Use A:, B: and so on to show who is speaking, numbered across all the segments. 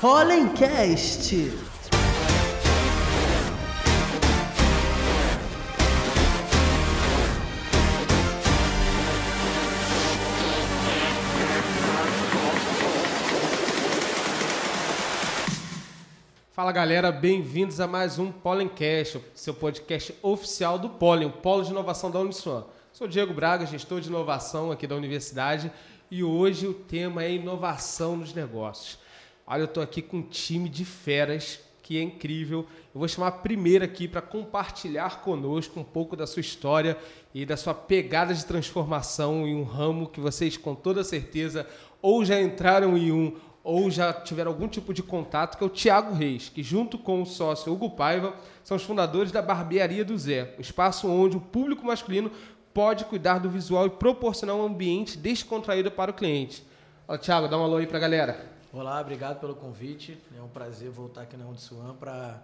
A: Hollencast.
B: Fala galera, bem-vindos a mais um Pollencast, seu podcast oficial do Pollen, o Polo de Inovação da Uniswan. Sou Diego Braga, gestor de inovação aqui da universidade e hoje o tema é inovação nos negócios. Olha, eu estou aqui com um time de feras que é incrível. Eu vou chamar a primeira aqui para compartilhar conosco um pouco da sua história e da sua pegada de transformação em um ramo que vocês com toda certeza ou já entraram em um ou já tiveram algum tipo de contato, que é o Tiago Reis, que junto com o sócio Hugo Paiva são os fundadores da Barbearia do Zé, um espaço onde o público masculino pode cuidar do visual e proporcionar um ambiente descontraído para o cliente. Fala, Tiago, dá um alô aí para a galera.
C: Olá, obrigado pelo convite. É um prazer voltar aqui na Undissuan para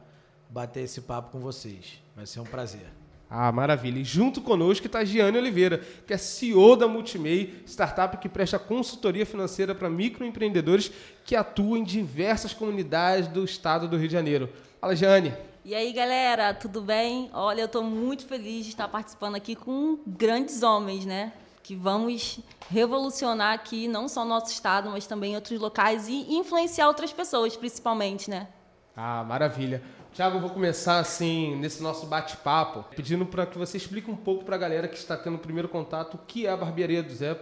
C: bater esse papo com vocês. Vai ser um prazer.
B: Ah, maravilha. E junto conosco está Giane Oliveira, que é CEO da Multimei, startup que presta consultoria financeira para microempreendedores que atuam em diversas comunidades do estado do Rio de Janeiro. Fala, Giane.
D: E aí, galera, tudo bem? Olha, eu estou muito feliz de estar participando aqui com grandes homens, né? Que vamos revolucionar aqui não só nosso estado, mas também outros locais e influenciar outras pessoas, principalmente, né?
B: Ah, maravilha. Tiago, eu vou começar assim, nesse nosso bate-papo, pedindo para que você explique um pouco para a galera que está tendo o primeiro contato o que é a barbearia do Zé.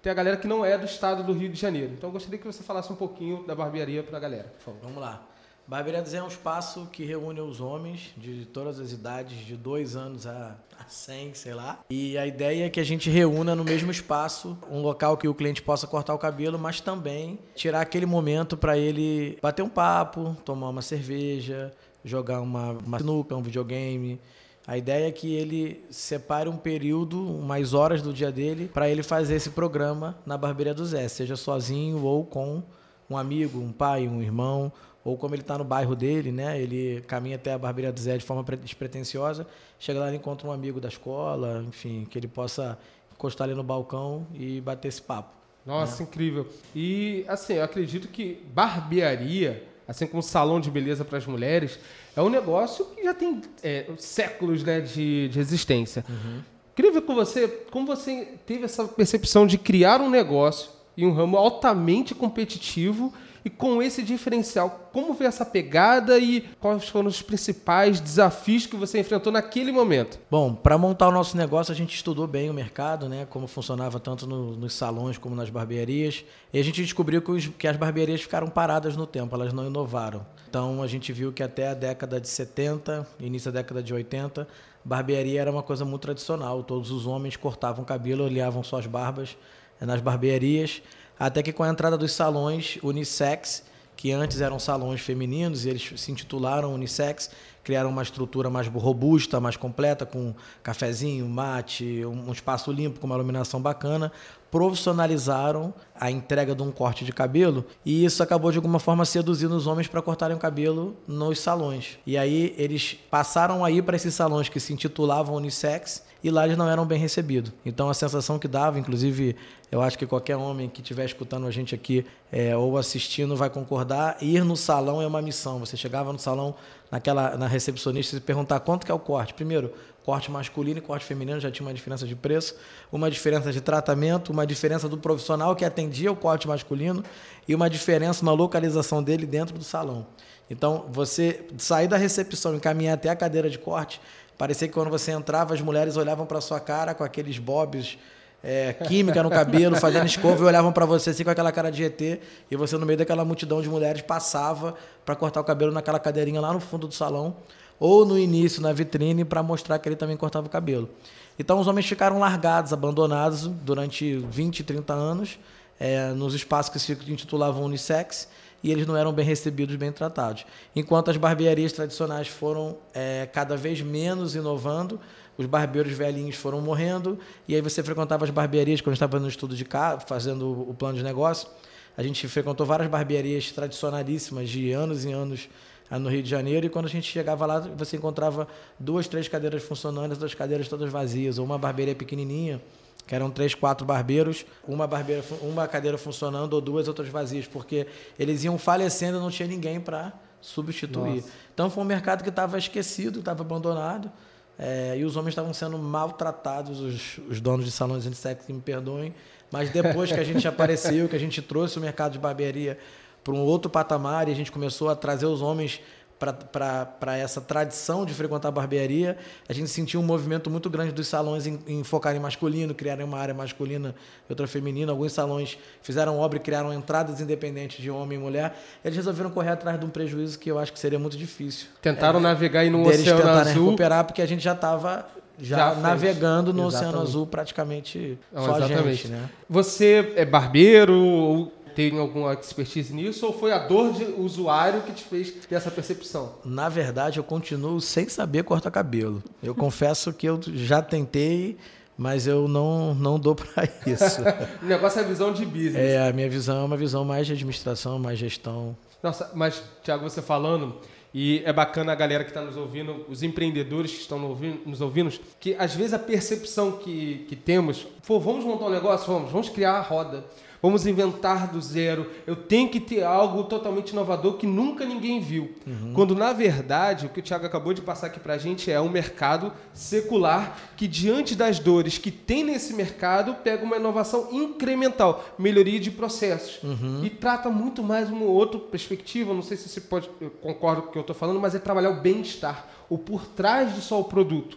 B: Tem a galera que não é do estado do Rio de Janeiro. Então eu gostaria que você falasse um pouquinho da barbearia para a galera, por favor.
C: Vamos lá. Barbearia do Zé é um espaço que reúne os homens de todas as idades, de dois anos a, a 100, sei lá. E a ideia é que a gente reúna no mesmo espaço um local que o cliente possa cortar o cabelo, mas também tirar aquele momento para ele bater um papo, tomar uma cerveja, jogar uma, uma sinuca, um videogame. A ideia é que ele separe um período, umas horas do dia dele, para ele fazer esse programa na Barbearia do Zé, seja sozinho ou com um amigo, um pai, um irmão, ou como ele está no bairro dele, né? Ele caminha até a Barbearia do Zé de forma despretensiosa, chega lá e encontra um amigo da escola, enfim, que ele possa encostar ali no balcão e bater esse papo.
B: Nossa, né? incrível. E assim, eu acredito que barbearia assim como o salão de beleza para as mulheres, é um negócio que já tem é, séculos né, de, de existência. Uhum. Queria ver com você como você teve essa percepção de criar um negócio em um ramo altamente competitivo e com esse diferencial, como foi essa pegada e quais foram os principais desafios que você enfrentou naquele momento?
C: Bom, para montar o nosso negócio, a gente estudou bem o mercado, né? Como funcionava tanto no, nos salões como nas barbearias. E a gente descobriu que, os, que as barbearias ficaram paradas no tempo, elas não inovaram. Então a gente viu que até a década de 70, início da década de 80, barbearia era uma coisa muito tradicional. Todos os homens cortavam cabelo, olhavam suas barbas eh, nas barbearias. Até que com a entrada dos salões unissex, que antes eram salões femininos, eles se intitularam unissex, criaram uma estrutura mais robusta, mais completa, com cafezinho, mate, um espaço limpo, com uma iluminação bacana, profissionalizaram a entrega de um corte de cabelo e isso acabou de alguma forma seduzindo os homens para cortarem o cabelo nos salões. E aí eles passaram a ir para esses salões que se intitulavam unissex e lá eles não eram bem recebidos. Então a sensação que dava, inclusive eu acho que qualquer homem que estiver escutando a gente aqui é, ou assistindo vai concordar, ir no salão é uma missão. Você chegava no salão naquela na recepcionista e perguntar quanto que é o corte. Primeiro, corte masculino e corte feminino já tinha uma diferença de preço, uma diferença de tratamento, uma diferença do profissional que atendia o corte masculino e uma diferença na localização dele dentro do salão. Então, você sair da recepção e caminhar até a cadeira de corte Parecia que quando você entrava, as mulheres olhavam para sua cara com aqueles bobs é, química no cabelo, fazendo escova e olhavam para você assim com aquela cara de ET e você no meio daquela multidão de mulheres passava para cortar o cabelo naquela cadeirinha lá no fundo do salão ou no início na vitrine para mostrar que ele também cortava o cabelo. Então os homens ficaram largados, abandonados durante 20, 30 anos é, nos espaços que se intitulavam unissex e eles não eram bem recebidos, bem tratados. Enquanto as barbearias tradicionais foram é, cada vez menos inovando, os barbeiros velhinhos foram morrendo, e aí você frequentava as barbearias quando estava no estudo de cá, fazendo o plano de negócio. A gente frequentou várias barbearias tradicionalíssimas de anos e anos no Rio de Janeiro, e quando a gente chegava lá, você encontrava duas, três cadeiras funcionando, as duas cadeiras todas vazias, ou uma barbearia pequenininha, que eram três, quatro barbeiros, uma barbeira, uma cadeira funcionando ou duas outras vazias, porque eles iam falecendo e não tinha ninguém para substituir.
B: Nossa.
C: Então foi um mercado que estava esquecido, estava abandonado, é, e os homens estavam sendo maltratados, os, os donos de salões de sexo que me perdoem, mas depois que a gente apareceu, que a gente trouxe o mercado de barbearia para um outro patamar e a gente começou a trazer os homens para essa tradição de frequentar a barbearia, a gente sentiu um movimento muito grande dos salões em, em focarem masculino, criarem uma área masculina e outra feminina. Alguns salões fizeram obra e criaram entradas independentes de homem e mulher. Eles resolveram correr atrás de um prejuízo que eu acho que seria muito difícil.
B: Tentaram
C: é,
B: navegar no
C: deles
B: Oceano
C: tentarem
B: Azul.
C: recuperar porque a gente já estava já,
B: Já
C: navegando no Oceano
B: Exatamente.
C: Azul praticamente
B: Não,
C: só a
B: exatamente.
C: gente, né?
B: Você é barbeiro ou tem alguma expertise nisso ou foi a dor de usuário que te fez ter essa percepção?
C: Na verdade, eu continuo sem saber cortar cabelo. Eu confesso que eu já tentei, mas eu não, não dou para isso.
B: O negócio é a visão de business.
C: É, a minha visão é uma visão mais de administração, mais gestão.
B: Nossa, mas, Thiago, você falando, e é bacana a galera que está nos ouvindo, os empreendedores que estão nos ouvindo, nos ouvindo, que às vezes a percepção que, que temos, pô, vamos montar um negócio? Vamos, vamos criar a roda. Vamos inventar do zero. Eu tenho que ter algo totalmente inovador que nunca ninguém viu. Quando, na verdade, o que o Thiago acabou de passar aqui pra gente é um mercado secular que, diante das dores que tem nesse mercado, pega uma inovação incremental, melhoria de processos. E trata muito mais uma outra perspectiva, não sei se você pode, eu concordo com o que eu estou falando, mas é trabalhar o bem-estar, o por trás de só o produto.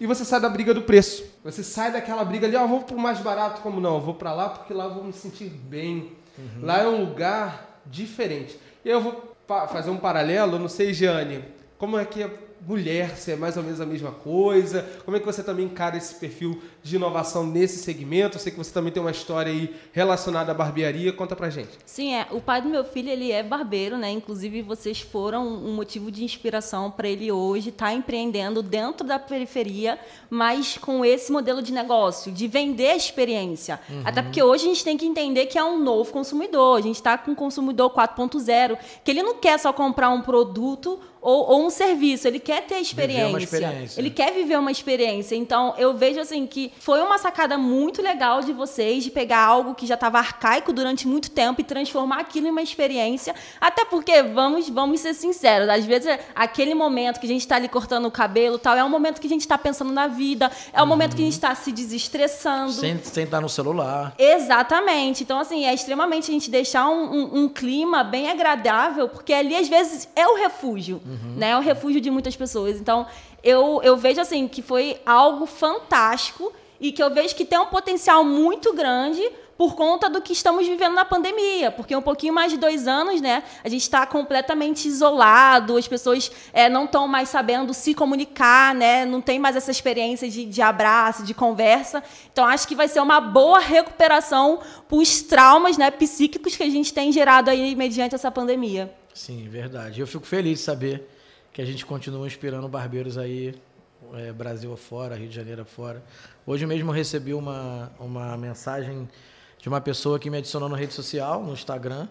B: E você sai da briga do preço. Você sai daquela briga ali, ó, vou pro mais barato, como não? Eu vou para lá porque lá eu vou me sentir bem. Lá é um lugar diferente. E eu vou fazer um paralelo, não sei, Jeane, como é que é mulher, se é mais ou menos a mesma coisa? Como é que você também encara esse perfil de inovação nesse segmento? Eu sei que você também tem uma história aí relacionada à barbearia, conta pra gente.
D: Sim, é. O pai do meu filho, ele é barbeiro, né? Inclusive, vocês foram um motivo de inspiração para ele hoje estar empreendendo dentro da periferia, mas com esse modelo de negócio, de vender a experiência. Até porque hoje a gente tem que entender que é um novo consumidor. A gente está com um consumidor 4.0, que ele não quer só comprar um produto ou, ou um serviço, ele quer ter a experiência.
C: experiência.
D: Ele quer viver uma experiência. Então, eu vejo assim que foi uma sacada muito legal de vocês de pegar algo que já estava arcaico durante muito tempo e transformar aquilo em uma experiência. Até porque, vamos, vamos ser sinceros, às vezes aquele momento que a gente está ali cortando o cabelo tal, é um momento que a gente está pensando na vida, é um momento que a gente está se desestressando.
C: Sem, sem estar no celular.
D: Exatamente. Então, assim, é extremamente a gente deixar um, um- um clima bem agradável, porque ali, às vezes, é o refúgio, né? É o refúgio de muitas pessoas. Então, eu, eu vejo, assim, que foi algo fantástico e que eu vejo que tem um potencial muito grande por conta do que estamos vivendo na pandemia, porque um pouquinho mais de dois anos, né, a gente está completamente isolado, as pessoas é, não estão mais sabendo se comunicar, né, não tem mais essa experiência de, de abraço, de conversa. Então, acho que vai ser uma boa recuperação para os traumas né, psíquicos que a gente tem gerado aí mediante essa pandemia.
C: Sim, verdade. Eu fico feliz de saber que a gente continua inspirando barbeiros aí, é, Brasil afora, Rio de Janeiro afora. Hoje mesmo recebi uma, uma mensagem de uma pessoa que me adicionou na rede social, no Instagram,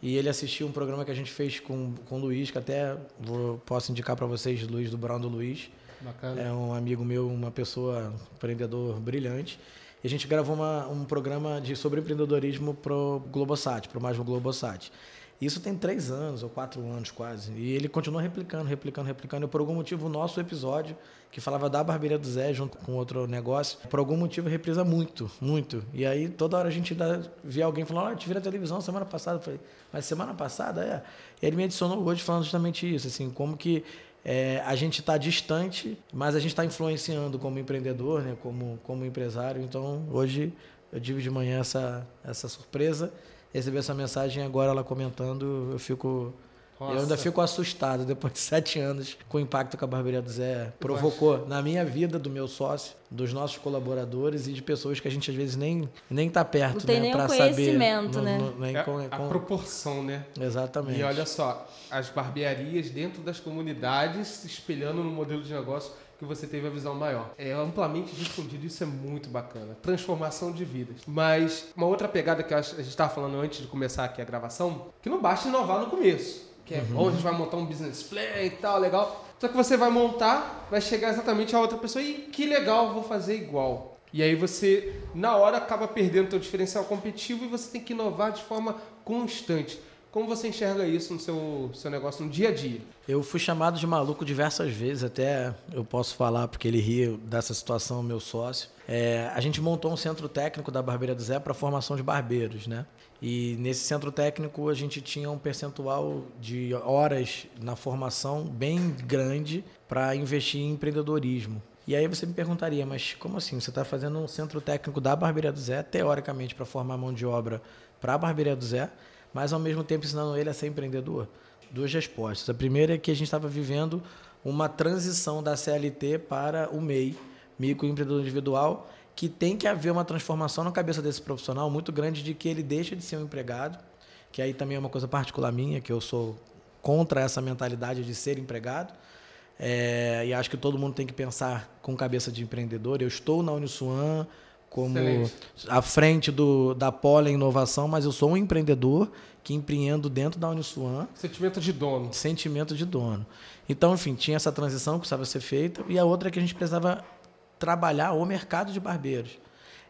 C: e ele assistiu um programa que a gente fez com, com o Luiz, que até vou, posso indicar para vocês, Luiz, do Brown do Luiz.
B: Bacana.
C: É um amigo meu, uma pessoa empreendedor brilhante. E a gente gravou uma, um programa de, sobre empreendedorismo pro Globosat, pro mais no Globosat. Isso tem três anos ou quatro anos quase. E ele continua replicando, replicando, replicando. E por algum motivo, o nosso episódio, que falava da barbearia do Zé junto com outro negócio, por algum motivo reprisa muito, muito. E aí toda hora a gente via alguém falando, olha, te vi na televisão semana passada. Eu falei, mas semana passada é. E ele me adicionou hoje falando justamente isso, assim, como que é, a gente está distante, mas a gente está influenciando como empreendedor, né, como, como empresário. Então, hoje eu tive de manhã essa, essa surpresa, recebi essa mensagem agora ela comentando, eu fico. Eu ainda
B: Nossa.
C: fico assustado depois de sete anos com o impacto que a Barbearia do Zé provocou na minha vida, do meu sócio, dos nossos colaboradores e de pessoas que a gente às vezes nem nem tá perto,
D: Não tem
C: né, pra saber.
D: conhecimento,
C: Não-
D: né?
C: não- nem
B: É
C: com-
B: a
C: com-
B: proporção, né?
C: Exatamente.
B: E olha só, as barbearias dentro das comunidades se espelhando no modelo de negócio que você teve a visão maior. É amplamente difundido, isso é muito bacana. Transformação de vidas. Mas uma outra pegada que a gente estava falando antes de começar aqui a gravação, que não basta inovar no começo. que é bom, a gente vai montar um business plan e tal, legal. Só que você vai montar, vai chegar exatamente a outra pessoa e que legal, vou fazer igual. E aí você, na hora, acaba perdendo o seu diferencial competitivo e você tem que inovar de forma constante. Como você enxerga isso no seu, seu negócio no dia a dia?
C: Eu fui chamado de maluco diversas vezes, até eu posso falar porque ele ri dessa situação, meu sócio. É, a gente montou um centro técnico da Barbeira do Zé para formação de barbeiros, né? E nesse centro técnico a gente tinha um percentual de horas na formação bem grande para investir em empreendedorismo. E aí você me perguntaria, mas como assim? Você está fazendo um centro técnico da Barbearia do Zé, teoricamente, para formar mão de obra para a Barbearia do Zé, mas ao mesmo tempo ensinando ele a ser empreendedor? Duas respostas. A primeira é que a gente estava vivendo uma transição da CLT para o MEI, microempreendedor individual, que tem que haver uma transformação na cabeça desse profissional muito grande de que ele deixa de ser um empregado, que aí também é uma coisa particular minha, que eu sou contra essa mentalidade de ser empregado. É, e acho que todo mundo tem que pensar com cabeça de empreendedor. Eu estou na Uniswan como
B: Excelente.
C: à frente do, da Poli Inovação, mas eu sou um empreendedor que empreendo dentro da Uniswan
B: Sentimento de dono.
C: sentimento de dono. Então, enfim, tinha essa transição que precisava ser feita e a outra é que a gente precisava trabalhar o mercado de barbeiros.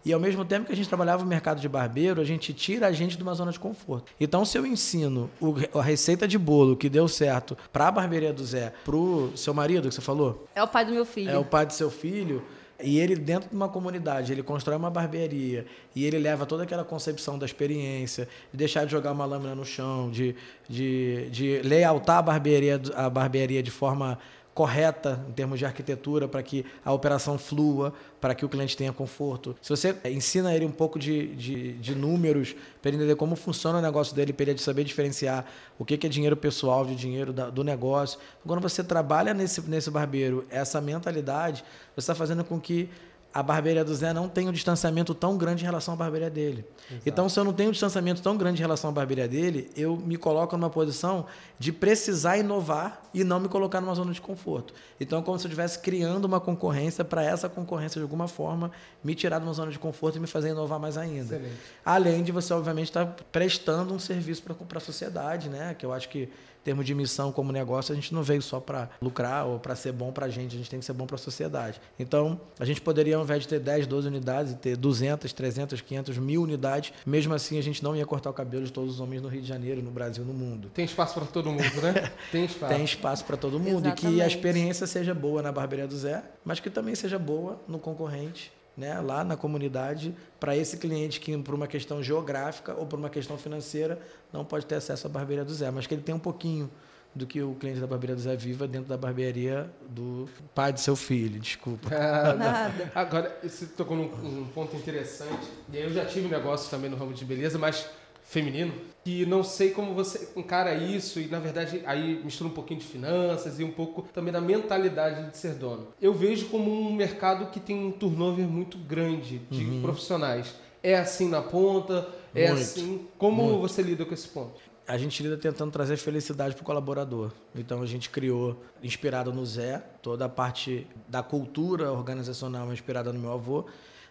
C: E ao mesmo tempo que a gente trabalhava o mercado de barbeiro, a gente tira a gente de uma zona de conforto. Então, se eu ensino o- a receita de bolo que deu certo para a barbearia do Zé, pro seu marido que você falou,
D: É o pai do meu filho.
C: é o pai do seu filho, e ele dentro de uma comunidade, ele constrói uma barbearia e ele leva toda aquela concepção da experiência, de deixar de jogar uma lâmina no chão, de, de, de layoutar a barbearia, a barbearia de forma correta em termos de arquitetura para que a operação flua, para que o cliente tenha conforto. Se você ensina ele um pouco de, de, de números para ele entender como funciona o negócio dele, para ele saber diferenciar o que que é dinheiro pessoal de dinheiro da- do negócio. Quando você trabalha nesse, nesse barbeiro essa mentalidade, você está fazendo com que a barbearia do Zé não tenha um distanciamento tão grande em relação à barbearia dele. Então, se eu não tenho um distanciamento tão grande em relação à barbearia dele, eu me coloco numa posição de precisar inovar e não me colocar numa zona de conforto. Então, é como se eu estivesse criando uma concorrência para essa concorrência, de alguma forma, me tirar de uma zona de conforto e me fazer inovar mais ainda.
B: Excelente.
C: Além de você, obviamente, estar prestando um serviço para a sociedade, né? Que eu acho que, termos de missão como negócio, a gente não veio só para lucrar ou para ser bom para a gente, a gente tem que ser bom para a sociedade. Então, a gente poderia, ao invés de ter 10, 12 unidades, ter 200, 300, 500, mil unidades, mesmo assim a gente não ia cortar o cabelo de todos os homens no Rio de Janeiro, no Brasil, no mundo.
B: Tem espaço para todo mundo, né? Tem espaço.
C: Tem espaço para todo mundo e que a
D: Exatamente.
C: experiência seja boa na barbearia do Zé, mas que também seja boa no concorrente, né, lá na comunidade, para esse cliente que por uma questão geográfica ou por uma questão financeira não pode ter acesso à barbearia do Zé, mas que ele tem um pouquinho do que o cliente da barbearia do Zé viva dentro da barbearia do pai do seu filho, desculpa.
B: Ah,
D: Nada.
B: Agora, você tocou num um ponto interessante. E aí eu já tive negócio também no ramo de beleza, mas feminino. E não sei como você encara isso. E na verdade, aí mistura um pouquinho de finanças e um pouco também da mentalidade de ser dono. Eu vejo como um mercado que tem um turnover muito grande de profissionais. É assim na ponta? É
C: Muito,
B: assim? Como
C: muito.
B: você lida com esse ponto?
C: a gente lida tentando trazer felicidade para o colaborador. Então a gente criou, inspirado no Zé, toda a parte da cultura organizacional inspirada no meu avô,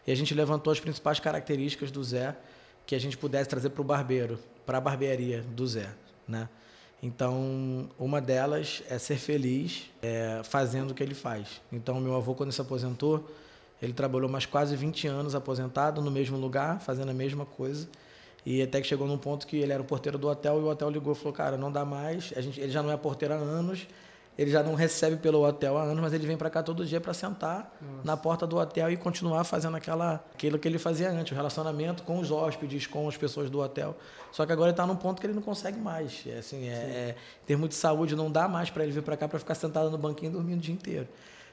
C: e a gente levantou as principais características do Zé que a gente pudesse trazer para o barbeiro, para a barbearia do Zé, né? Então, uma delas é ser feliz é, fazendo o que ele faz. Então, meu avô, quando se aposentou, ele trabalhou mais quase 20 anos aposentado no mesmo lugar, fazendo a mesma coisa. E até que chegou num ponto que ele era o porteiro do hotel e o hotel ligou e falou: Cara, não dá mais. A gente, ele já não é porteiro há anos, ele já não recebe pelo hotel há anos, mas ele vem para cá todo dia para sentar na porta do hotel e continuar fazendo aquela, aquilo que ele fazia antes, o relacionamento com os hóspedes, com as pessoas do hotel. Só que agora ele está num ponto que ele não consegue mais. É, assim, é, é, de saúde, não dá mais para ele vir para cá para ficar sentado no banquinho dormindo o dia inteiro.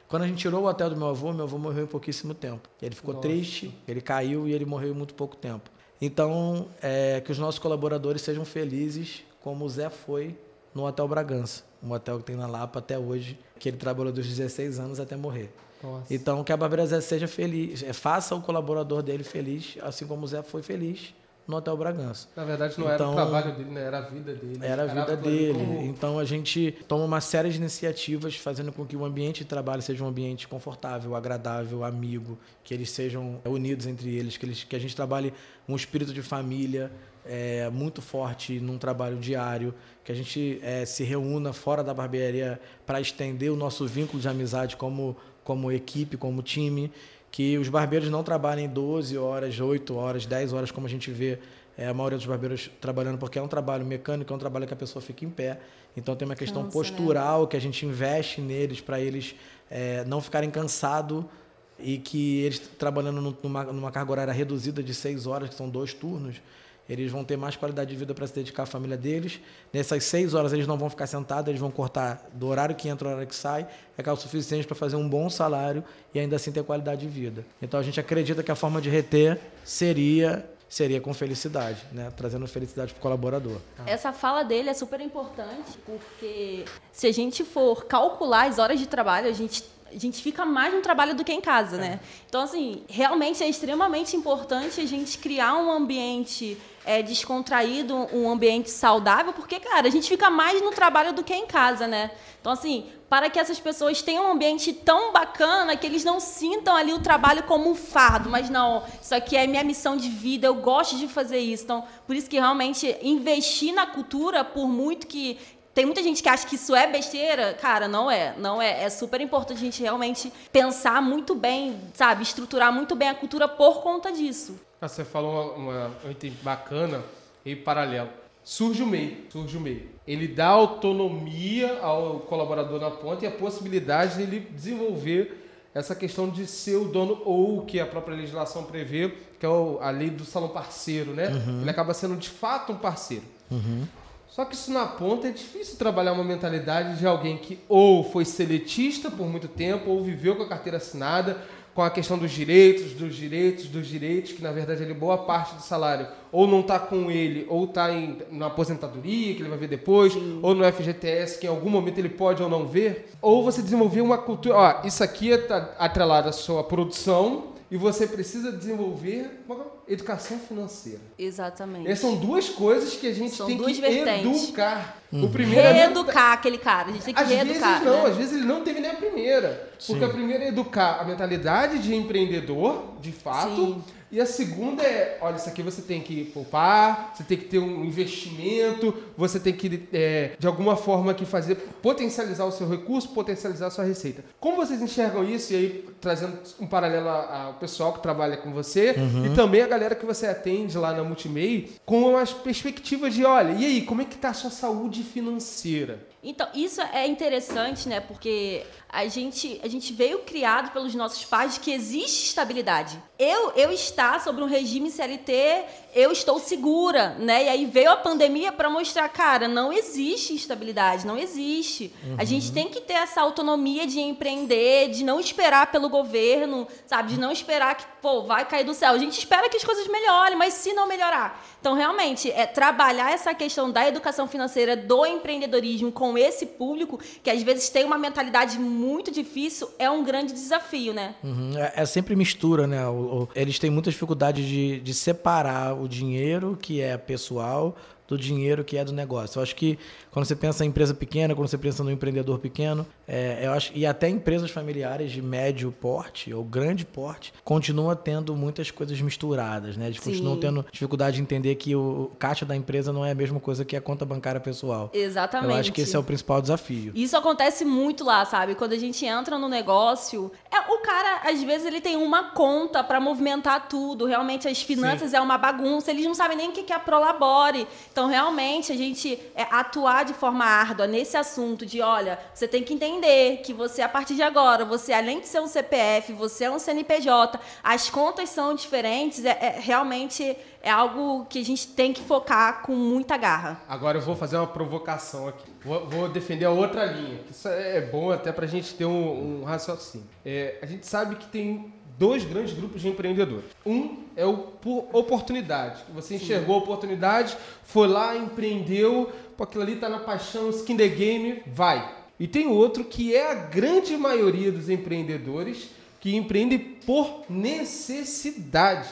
C: Quando a gente tirou o hotel do meu avô, meu avô morreu em pouquíssimo tempo. Ele ficou
B: Nossa.
C: triste, ele caiu e ele morreu em muito pouco tempo. Então, é, que os nossos colaboradores sejam felizes, como o Zé foi no Hotel Bragança, um hotel que tem na Lapa até hoje, que ele trabalhou dos 16 anos até morrer.
B: Nossa.
C: Então, que a Barbeira Zé seja feliz, é, faça o colaborador dele feliz, assim como o Zé foi feliz no Hotel Bragança.
B: Na verdade, não era
C: Então-
B: o trabalho dele, né? era a vida dele.
C: Era a vida dele.
B: como-
C: Então a gente toma uma série de iniciativas fazendo com que o ambiente de trabalho seja um ambiente confortável, agradável, amigo, que eles sejam unidos entre eles, que, eles, que a gente trabalhe um espírito de família é, muito forte num trabalho diário, que a gente é, se reúna fora da barbearia para estender o nosso vínculo de amizade como, como equipe, como time, que os barbeiros não trabalhem 12 horas, 8 horas, 10 horas, como a gente vê é, a maioria dos barbeiros trabalhando, porque é um trabalho mecânico, é um trabalho que a pessoa fica em pé. Então tem uma questão
D: Cansa, né?
C: postural que a gente investe neles para eles é, não ficarem cansados e que eles trabalhando num- numa, numa carga horária reduzida de seis horas, que são dois turnos, eles vão ter mais qualidade de vida para se dedicar à família deles. Nessas seis horas eles não vão ficar sentados, eles vão cortar do horário que entra ao horário que sai, é o suficiente para fazer um bom salário e ainda assim ter qualidade de vida. Então a gente acredita que a forma de reter seria seria com felicidade, né? trazendo felicidade para o colaborador.
D: Essa fala dele é super importante, porque se a gente for calcular as horas de trabalho, a gente, a gente fica mais no trabalho do que em casa, né? Então, assim, realmente é extremamente importante a gente criar um ambiente é, descontraído, um ambiente saudável, porque, cara, a gente fica mais no trabalho do que em casa, né? Então, assim, para que essas pessoas tenham um ambiente tão bacana que eles não sintam ali o trabalho como um fardo, mas não, isso aqui é minha missão de vida, eu gosto de fazer isso. Então, por isso que realmente investir na cultura, por muito que tem muita gente que acha que isso é besteira, cara, não é, não é. É super importante a gente realmente pensar muito bem, sabe, estruturar muito bem a cultura por conta disso.
B: Ah, Você falou uma, um item bacana e paralelo. Surge o MEI, surge o MEI. Ele dá autonomia ao colaborador na ponta e a possibilidade de ele desenvolver essa questão de ser o dono ou o que a própria legislação prevê, que é a lei do salão parceiro, né? Ele acaba sendo de fato um parceiro. Só que isso na ponta é difícil trabalhar uma mentalidade de alguém que ou foi seletista por muito tempo, ou viveu com a carteira assinada, com a questão dos direitos, dos direitos, dos direitos, que na verdade ele boa parte do salário ou não está com ele, ou está na aposentadoria, que ele vai ver depois, ou no FGTS, que em algum momento ele pode ou não ver. Ou você desenvolver uma cultura, ó, isso aqui está atrelado à sua produção e você precisa desenvolver uma educação financeira.
D: Exatamente.
B: Essas são duas coisas que a gente
D: São
B: tem
D: duas
B: que
D: vertentes.
B: educar. O primeiro é
D: Reeducar aquele cara, a gente tem que
B: Às vezes
D: reeducar.
B: não,
D: né?
B: às vezes ele não teve nem a primeira. Porque a primeira é educar a mentalidade de empreendedor, de fato.
D: Sim.
B: E a segunda é, olha, isso aqui você tem que poupar, você tem que ter um investimento, você tem que, é, de alguma forma, que fazer potencializar o seu recurso, potencializar a sua receita. Como vocês enxergam isso? E aí, trazendo um paralelo ao pessoal que trabalha com você e também a galera que você atende lá na Multimei, com as perspectivas de, olha, e aí, como é que tá a sua saúde financeira?
D: Então, isso é interessante, né? Porque a gente, a gente veio criado pelos nossos pais de que existe estabilidade. Eu, eu estar sobre um regime CLT, eu estou segura, né? E aí veio a pandemia para mostrar, cara, não existe estabilidade, não existe. A gente tem que ter essa autonomia de empreender, de não esperar pelo governo, sabe? De não esperar que, pô, vai cair do céu. A gente espera que as coisas melhorem, mas se não melhorar. Então, realmente, é trabalhar essa questão da educação financeira, do empreendedorismo com esse público, que às vezes tem uma mentalidade muito difícil, é um grande desafio, né?
C: Uhum, É, é sempre mistura, né? O- o- eles têm muita dificuldade de, de separar o dinheiro que é pessoal do dinheiro que é do negócio. Eu acho que quando você pensa em empresa pequena, quando você pensa no empreendedor pequeno, é, eu acho e até empresas familiares de médio porte ou grande porte continua tendo muitas coisas misturadas, né? Eles
D: Sim.
C: continuam tendo dificuldade de entender que o caixa da empresa não é a mesma coisa que a conta bancária pessoal.
D: Exatamente.
C: Eu acho que esse é o principal desafio.
D: Isso acontece muito lá, sabe? Quando a gente entra no negócio, é, o cara, às vezes, ele tem uma conta para movimentar tudo. Realmente, as finanças é uma bagunça. Eles não sabem nem o que que é a Prolabore. Então, realmente, a gente é, atuar de forma árdua nesse assunto de, olha, você tem que entender que você, a partir de agora, você, além de ser um CPF, você é um CNPJ, as contas são diferentes, é, é- realmente é algo que a gente tem que focar com muita garra.
B: Agora eu vou fazer uma provocação aqui. Vou, vou defender a outra linha. Isso é bom até pra gente ter um, um raciocínio. É, a gente sabe que tem dois grandes grupos de empreendedores. Um é o por oportunidade. Você enxergou a oportunidade, foi lá, empreendeu, pô, aquilo ali tá na paixão, skin the game, vai. E tem outro que é a grande maioria dos empreendedores que empreendem por necessidade.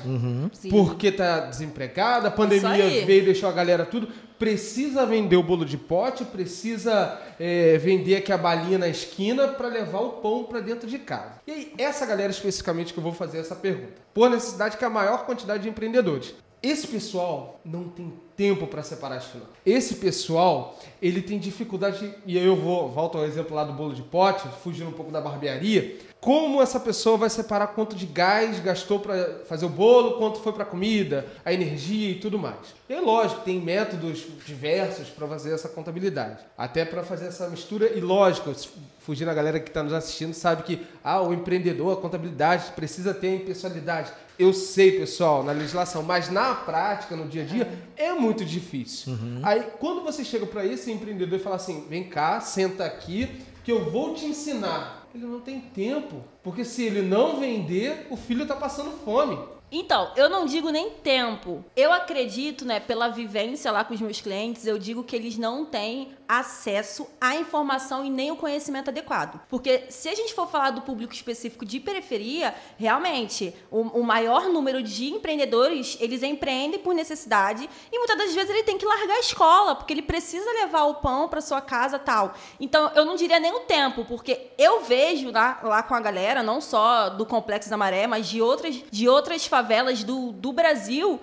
D: Sim.
B: Porque tá desempregada, a pandemia veio e deixou a galera tudo. Precisa vender o bolo de pote, precisa é, vender aqui a balinha na esquina para levar o pão para dentro de casa. E aí, essa galera especificamente que eu vou fazer essa pergunta. Por necessidade que é a maior quantidade de empreendedores. Esse pessoal não tem tempo para separar as finanças. Esse pessoal, ele tem dificuldade, e eu vou, volto ao exemplo lá do bolo de pote, fugindo um pouco da barbearia. Como essa pessoa vai separar quanto de gás gastou para fazer o bolo, quanto foi para comida, a energia e tudo mais? É lógico, tem métodos diversos para fazer essa contabilidade. Até para fazer essa mistura, e lógico, fugindo a galera que está nos assistindo, sabe que ah, o empreendedor, a contabilidade precisa ter impessoalidade. Eu sei, pessoal, na legislação, mas na prática, no dia a dia, é muito difícil. Aí, quando você chega para esse empreendedor e fala assim: vem cá, senta aqui, que eu vou te ensinar. Ele não tem tempo, porque se ele não vender, o filho está passando fome.
D: Então, eu não digo nem tempo. Eu acredito, né, pela vivência lá com os meus clientes, eu digo que eles não têm acesso à informação e nem o conhecimento adequado. Porque se a gente for falar do público específico de periferia, realmente, o, o maior número de empreendedores, eles empreendem por necessidade e muitas das vezes ele tem que largar a escola, porque ele precisa levar o pão para sua casa tal. Então, eu não diria nem o tempo, porque eu vejo lá, lá com a galera, não só do Complexo da Maré, mas de outras, de outras favelas do, do Brasil,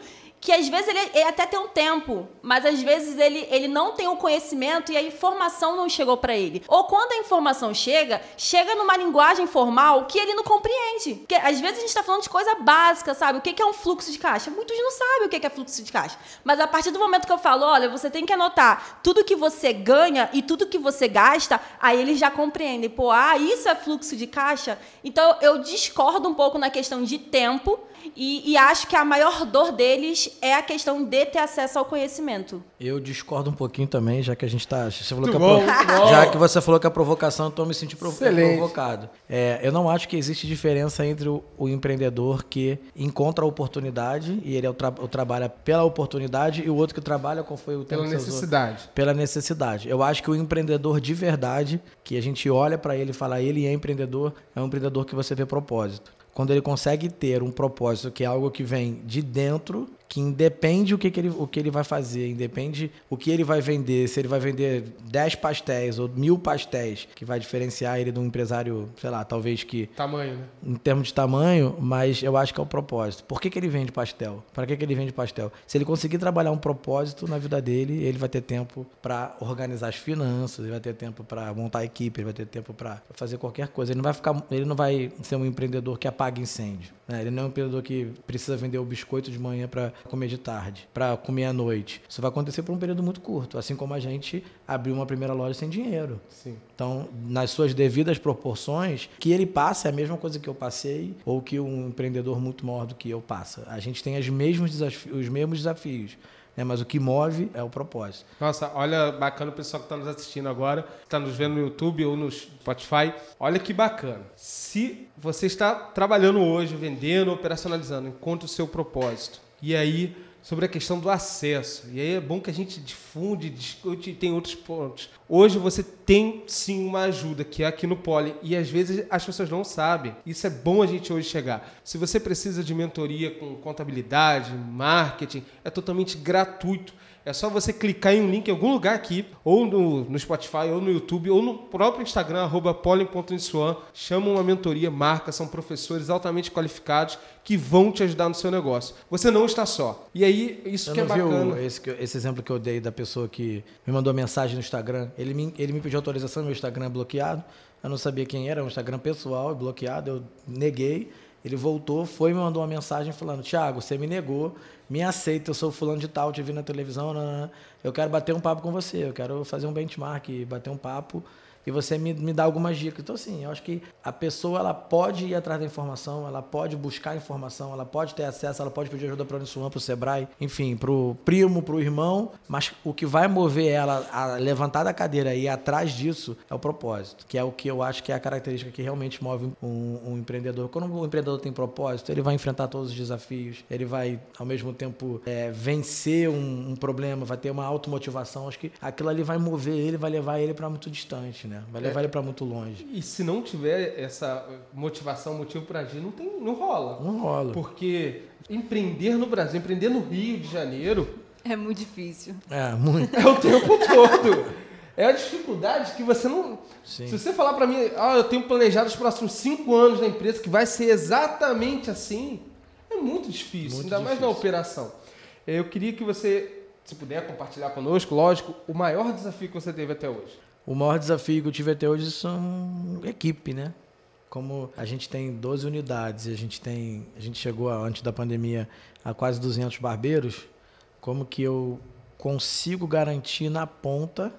D: que às vezes ele, ele até tem um tempo, mas às vezes ele, ele não tem o conhecimento e a informação não chegou para ele. Ou quando a informação chega, chega numa linguagem formal que ele não compreende. Porque às vezes a gente está falando de coisa básica, sabe? O que é um fluxo de caixa? Muitos não sabem o que que é fluxo de caixa. Mas a partir do momento que eu falo, olha, você tem que anotar tudo que você ganha e tudo que você gasta, aí eles já compreendem. Pô, ah, isso é fluxo de caixa? Então eu discordo um pouco na questão de tempo e, e acho que a maior dor deles é a questão de ter acesso ao conhecimento.
C: Eu discordo um pouquinho também, já que a gente tá. Você falou que a
B: Muito bom,
C: provo-. Já que você falou que a provocação, então eu me senti provo-
B: Excelente.
C: provocado. É, eu não acho que existe diferença entre o, o empreendedor que encontra a oportunidade e ele é o, tra o trabalha pela oportunidade e o outro que trabalha qual foi o tempo
B: Pela necessidade.
C: pela necessidade. Eu acho que o empreendedor de verdade, que a gente olha para ele e fala, ele é empreendedor, é um empreendedor que você vê propósito. Quando ele consegue ter um propósito que é algo que vem de dentro, que independe o que, que ele, o que ele vai fazer, independe o que ele vai vender, se ele vai vender 10 pastéis ou mil pastéis, que vai diferenciar ele de um empresário, sei lá, talvez que
B: Tamanho, né?
C: em termos de tamanho, mas eu acho que é o propósito. Por que, que ele vende pastel? Para que, que ele vende pastel? Se ele conseguir trabalhar um propósito na vida dele, ele vai ter tempo para organizar as finanças, ele vai ter tempo para montar a equipe, ele vai ter tempo para fazer qualquer coisa. Ele não vai ficar, ele não vai ser um empreendedor que apaga incêndio. Né? Ele não é um empreendedor que precisa vender o biscoito de manhã para comer de tarde, para comer à noite. Isso vai acontecer por um período muito curto, assim como a gente abriu uma primeira loja sem dinheiro.
B: Sim.
C: Então, nas suas devidas proporções, que ele passe é a mesma coisa que eu passei ou que um empreendedor muito maior do que eu passa. A gente tem os mesmos desafios, os mesmos desafios né? mas o que move é o propósito.
B: Nossa, olha, bacana o pessoal que está nos assistindo agora, está nos vendo no YouTube ou no Spotify. Olha que bacana. Se você está trabalhando hoje, vendendo, operacionalizando, encontre o seu propósito. E aí, sobre a questão do acesso. E aí é bom que a gente difunde, discute e tem outros pontos. Hoje você tem sim uma ajuda, que é aqui no Poli, e às vezes as pessoas não sabem. Isso é bom a gente hoje chegar. Se você precisa de mentoria com contabilidade, marketing, é totalmente gratuito. É só você clicar em um link em algum lugar aqui, ou no, no Spotify, ou no YouTube, ou no próprio Instagram, arroba pollen.insuan. Chama uma mentoria, marca, são professores altamente qualificados que vão te ajudar no seu negócio. Você não está só. E aí, isso
C: Você
B: que é bacana.
C: esse, eu- esse exemplo que eu dei da pessoa que me mandou mensagem no Instagram? Ele me, ele me pediu autorização, meu Instagram é bloqueado. Eu não sabia quem era, é um Instagram pessoal, é bloqueado. Eu neguei. Ele voltou, foi me mandou uma mensagem falando: Thiago, você me negou, me aceita, eu sou fulano de tal, te vi na televisão, nanana. eu quero bater um papo com você, eu quero fazer um benchmark, bater um papo e você me, me dá algumas dicas. Então, assim, eu acho que a pessoa ela pode ir atrás da informação, ela pode buscar informação, ela pode ter acesso, ela pode pedir ajuda para o Uniswan, para o Sebrae, enfim, para o primo, para o irmão, mas o que vai mover ela a levantar da cadeira e ir atrás disso é o propósito, que é o que eu acho que é a característica que realmente move um, um empreendedor. Quando o empreendedor tem propósito, ele vai enfrentar todos os desafios, ele vai, ao mesmo tempo, é, vencer um, um problema, vai ter uma automotivação. Acho que aquilo ali vai mover ele, vai levar ele para muito distante, né? Né? Vai levar ele para muito longe.
B: E se não tiver essa motivação, motivo para agir, não, tem, não rola.
C: Não rola.
B: Porque empreender no Brasil, empreender no Rio de Janeiro,
D: É muito difícil.
C: É, muito.
B: é o tempo todo. É a dificuldade que você não.
C: Sim.
B: Se você falar para mim, ah, eu tenho planejado os próximos cinco anos na empresa que vai ser exatamente assim, é muito difícil,
C: Muito
B: ainda mais na
C: difícil.
B: operação. Eu queria que você, se puder compartilhar conosco, lógico, o maior desafio que você teve até hoje.
C: O maior desafio que eu tive até hoje são equipe, né? Como a gente tem 12 unidades e a gente tem, a gente chegou antes da pandemia a quase 200 barbeiros, como que eu consigo garantir na ponta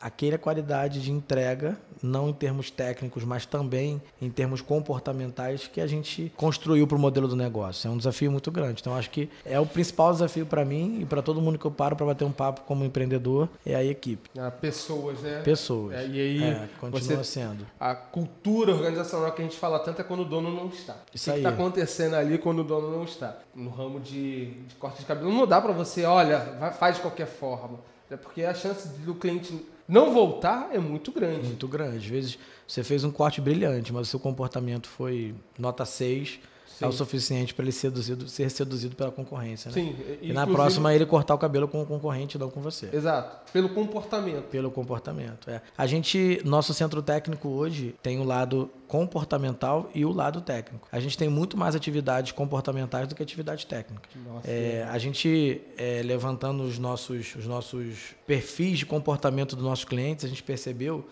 C: aquela qualidade de entrega, não em termos técnicos, mas também em termos comportamentais que a gente construiu para o modelo do negócio. É um desafio muito grande. Então acho que é o principal desafio para mim e para todo mundo que eu paro para bater um papo como empreendedor é a equipe,
B: Ah, pessoas, né?
C: pessoas.
B: É, e aí,
C: É, continua
B: você-
C: sendo.
B: A cultura organizacional que a gente fala tanto é quando o dono não está.
C: Isso
B: o que
C: aí.
B: está acontecendo ali quando o dono não está? No ramo de, de corte de cabelo, não dá para você, olha, vai- faz de qualquer forma. É porque a chance do cliente não voltar é muito grande.
C: Muito grande. Às vezes você fez um corte brilhante, mas o seu comportamento foi nota 6, é o
B: Sim.
C: suficiente para ele seduzido, ser seduzido pela concorrência. Né?
B: Sim,
C: E na próxima ele cortar o cabelo com o concorrente, não com você.
B: Exato, pelo comportamento.
C: Pelo comportamento. É. A gente, nosso centro técnico hoje tem o lado comportamental e o lado técnico. A gente tem muito mais atividades comportamentais do que atividade técnica.
B: Nossa,
C: É, a gente, é, levantando os nossos, os nossos perfis de comportamento dos nossos clientes, a gente percebeu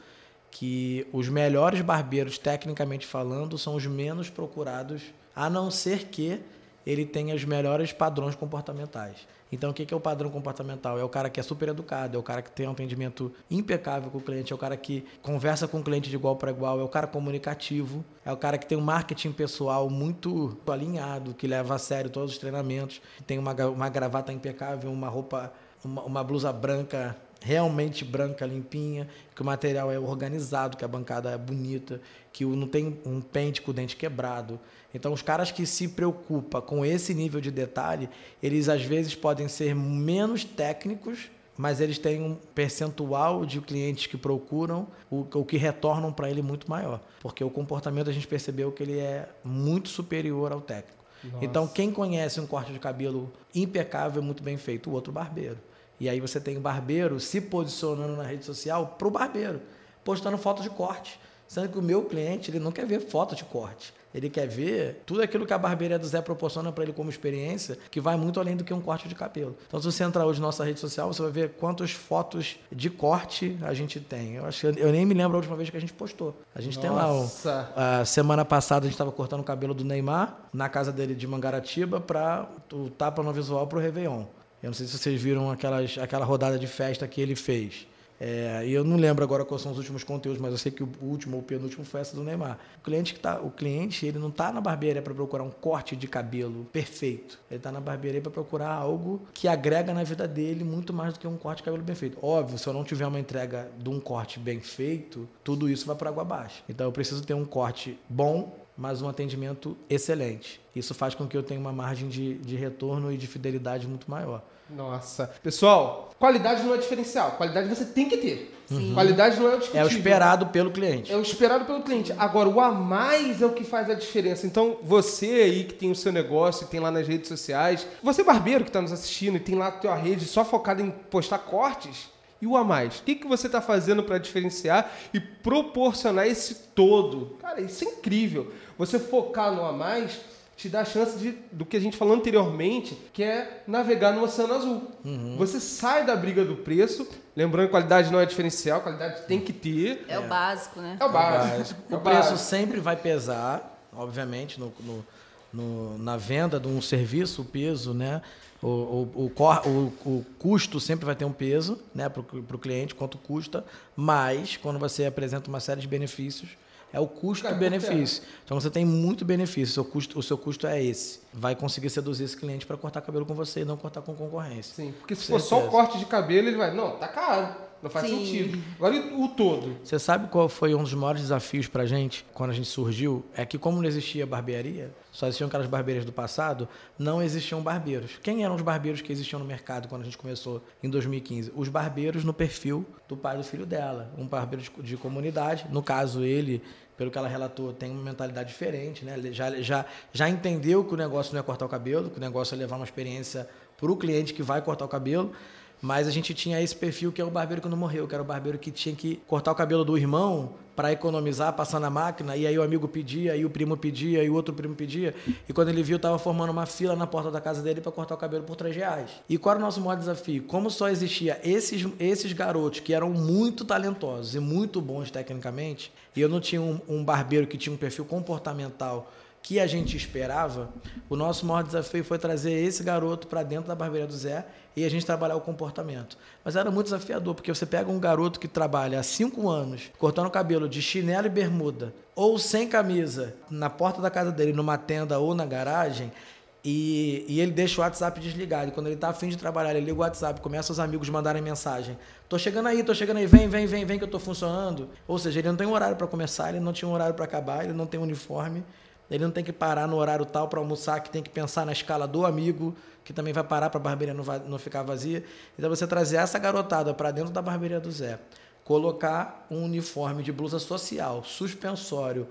C: que os melhores barbeiros, tecnicamente falando, são os menos procurados, a não ser que ele tenha os melhores padrões comportamentais. Então, o que é o padrão comportamental? É o cara que é super educado, é o cara que tem um atendimento impecável com o cliente, é o cara que conversa com o cliente de igual para igual, é o cara comunicativo, é o cara que tem um marketing pessoal muito alinhado, que leva a sério todos os treinamentos, tem uma, uma gravata impecável, uma roupa, uma, uma blusa branca realmente branca, limpinha, que o material é organizado, que a bancada é bonita, que não tem um pente com o dente quebrado. Então, os caras que se preocupam com esse nível de detalhe, eles às vezes podem ser menos técnicos, mas eles têm um percentual de clientes que procuram o, o que retornam para ele muito maior. Porque o comportamento a gente percebeu que ele é muito superior ao técnico. Então, quem conhece um corte de cabelo impecável, muito bem feito, o outro barbeiro. E aí você tem o barbeiro se posicionando na rede social pro barbeiro, postando foto de corte. Sendo que o meu cliente, ele não quer ver foto de corte. Ele quer ver tudo aquilo que a barbearia do Zé proporciona para ele como experiência, que vai muito além do que um corte de cabelo. Então, se você entrar hoje na nossa rede social, você vai ver quantas fotos de corte a gente tem. Eu acho que eu nem me lembro a última vez que a gente postou. A gente tem lá
B: Nossa.
C: a semana passada a gente estava cortando o cabelo do Neymar na casa dele de Mangaratiba para o tapa no visual para o Réveillon. Eu não sei se vocês viram aquelas, aquela rodada de festa que ele fez. É, e eu não lembro agora quais são os últimos conteúdos, mas eu sei que o último ou penúltimo foi essa do Neymar. O cliente, que tá, o cliente ele não está na barbearia para procurar um corte de cabelo perfeito. Ele está na barbearia para procurar algo que agrega na vida dele muito mais do que um corte de cabelo bem feito. Óbvio, se eu não tiver uma entrega de um corte bem feito, tudo isso vai para água abaixo. Então eu preciso ter um corte bom, mas um atendimento excelente. Isso faz com que eu tenha uma margem de, de retorno e de fidelidade muito maior.
B: Nossa. Pessoal, qualidade não é diferencial. Qualidade você tem que ter. Qualidade não é o
C: É o esperado pelo cliente.
B: É o esperado pelo cliente. Agora, o a mais é o que faz a diferença. Então, você aí que tem o seu negócio, tem lá nas redes sociais, você barbeiro que está nos assistindo e tem lá a tua rede só focada em postar cortes, e o a mais? O que, que você está fazendo para diferenciar e proporcionar esse todo? Cara, isso é incrível. Você focar no a mais te dá a chance de, do que a gente falou anteriormente, que é navegar no oceano azul. Você sai da briga do preço, lembrando que qualidade não é diferencial, qualidade tem que ter.
D: É, o básico, né?
B: É o básico. É
C: O preço sempre vai pesar, obviamente, no, no- no- na venda de um serviço, o peso, né? O, o, o, o- o custo sempre vai ter um peso né, para o cliente, quanto custa, mas quando você apresenta uma série de benefícios, é o custo
B: Cara,
C: do benefício. Então você tem muito benefício, o seu custo, o seu custo é esse. Vai conseguir seduzir esse cliente para cortar cabelo com você e não cortar com concorrência.
B: Sim, porque se for só o corte de cabelo, ele vai, não, tá caro. Não faz
D: Sim.
B: sentido. Agora e o todo?
C: Você sabe qual foi um dos maiores desafios pra gente quando a gente surgiu? É que como não existia barbearia, só existiam aquelas barbeiras do passado, não existiam barbeiros. Quem eram os barbeiros que existiam no mercado quando a gente começou em 2015? Os barbeiros no perfil do pai do filho dela, um barbeiro de, de comunidade. No caso, ele, pelo que ela relatou, tem uma mentalidade diferente, né? Ele já, já, já entendeu que o negócio não é cortar o cabelo, que o negócio é levar uma experiência para o cliente que vai cortar o cabelo. Mas a gente tinha esse perfil que é o barbeiro que não morreu, que era o barbeiro que tinha que cortar o cabelo do irmão para economizar, passar na máquina, e aí o amigo pedia, aí o primo pedia, aí o outro primo pedia. E quando ele viu, tava formando uma fila na porta da casa dele para cortar o cabelo por 3 reais. E qual era o nosso maior desafio? Como só existia esses, esses garotos que eram muito talentosos e muito bons tecnicamente, e eu não tinha um, um barbeiro que tinha um perfil comportamental que a gente esperava, o nosso maior desafio foi trazer esse garoto para dentro da barbearia do Zé e a gente trabalhar o comportamento. Mas era muito desafiador, porque você pega um garoto que trabalha há cinco anos, cortando cabelo de chinelo e bermuda, ou sem camisa, na porta da casa dele, numa tenda ou na garagem, e, e ele deixa o WhatsApp desligado. E quando ele tá afim de trabalhar, ele liga o WhatsApp, começa os amigos mandarem mensagem. Tô chegando aí, tô chegando aí, vem, vem, vem, vem que eu tô funcionando. Ou seja, ele não tem um horário para começar, ele não tinha um horário para acabar, ele não tem uniforme. Ele não tem que parar no horário tal para almoçar, que tem que pensar na escala do amigo, que também vai parar para a barbearia não, va- não ficar vazia. Então você trazer essa garotada para dentro da barbearia do Zé, colocar um uniforme de blusa social, suspensório,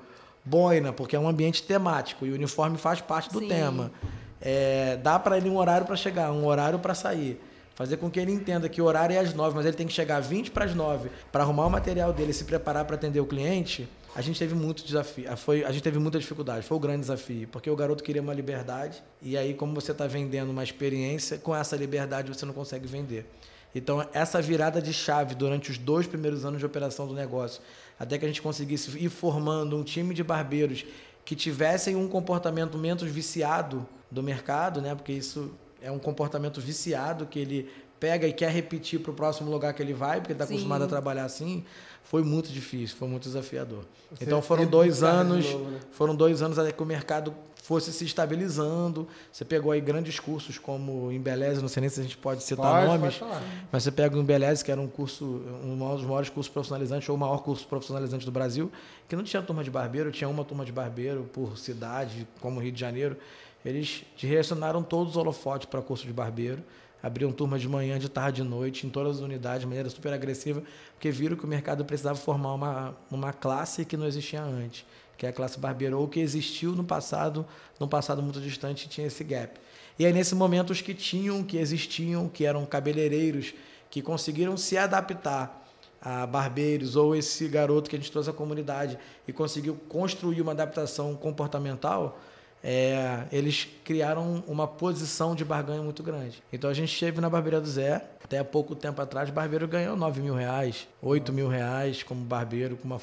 C: boina, porque é um ambiente temático e o uniforme faz parte do
D: Sim.
C: tema. É, dá para ele um horário para chegar, um horário para sair. Fazer com que ele entenda que o horário é às nove, mas ele tem que chegar 20 para as nove para arrumar o material dele e se preparar para atender o cliente. A gente teve muito desafio, ah, foi, a gente teve muita dificuldade, foi o grande desafio, porque o garoto queria uma liberdade e aí como você está vendendo uma experiência, com essa liberdade você não consegue vender. Então essa virada de chave durante os dois primeiros anos de operação do negócio, até que a gente conseguisse ir formando um time de barbeiros que tivessem um comportamento menos viciado do mercado, né? Porque isso é um comportamento viciado que ele pega e quer repetir para o próximo lugar que ele vai, porque está acostumado a trabalhar assim. Foi muito difícil, foi muito desafiador.
B: Você
C: então foram dois anos,
B: novo, né?
C: foram dois anos até que o mercado fosse se estabilizando. Você pegou aí grandes cursos como Embeleze, não sei nem se a gente pode citar
B: Pode,
C: nomes,
B: pode falar.
C: mas você pega o Embeleze, que era um curso, um dos maiores cursos profissionalizantes, ou o maior curso profissionalizante do Brasil, que não tinha turma de barbeiro, tinha uma turma de barbeiro por cidade, como Rio de Janeiro. Eles direcionaram todos os holofotes para curso de barbeiro, abriam turma de manhã, de tarde, de noite, em todas as unidades, de maneira super agressiva, porque viram que o mercado precisava formar uma, uma classe que não existia antes, que é a classe barbeiro, ou que existiu no passado, num passado muito distante, tinha esse gap. E aí, nesse momento, os que tinham, que existiam, que eram cabeleireiros, que conseguiram se adaptar a barbeiros, ou esse garoto que a gente trouxe à comunidade e conseguiu construir uma adaptação comportamental, é, eles criaram uma posição de barganha muito grande. Então a gente esteve na barbearia do Zé, até pouco tempo atrás, o barbeiro ganhou 9 mil reais, 8 mil reais como barbeiro, com uma,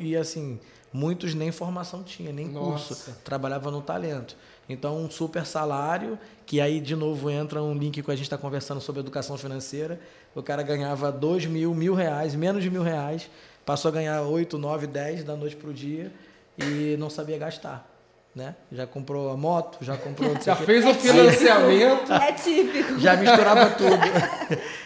C: e assim, muitos nem formação tinha, nem
B: Nossa.
C: curso, trabalhava no talento. Então um super salário, que aí de novo entra um link que a gente está conversando sobre educação financeira, o cara ganhava 2 mil, mil reais, menos de mil reais, passou a ganhar 8, 9, 10 da noite para o dia e não sabia gastar. Né? Já comprou a moto, já comprou.
B: Já fez o financiamento.
D: É típico.
C: Já misturava tudo.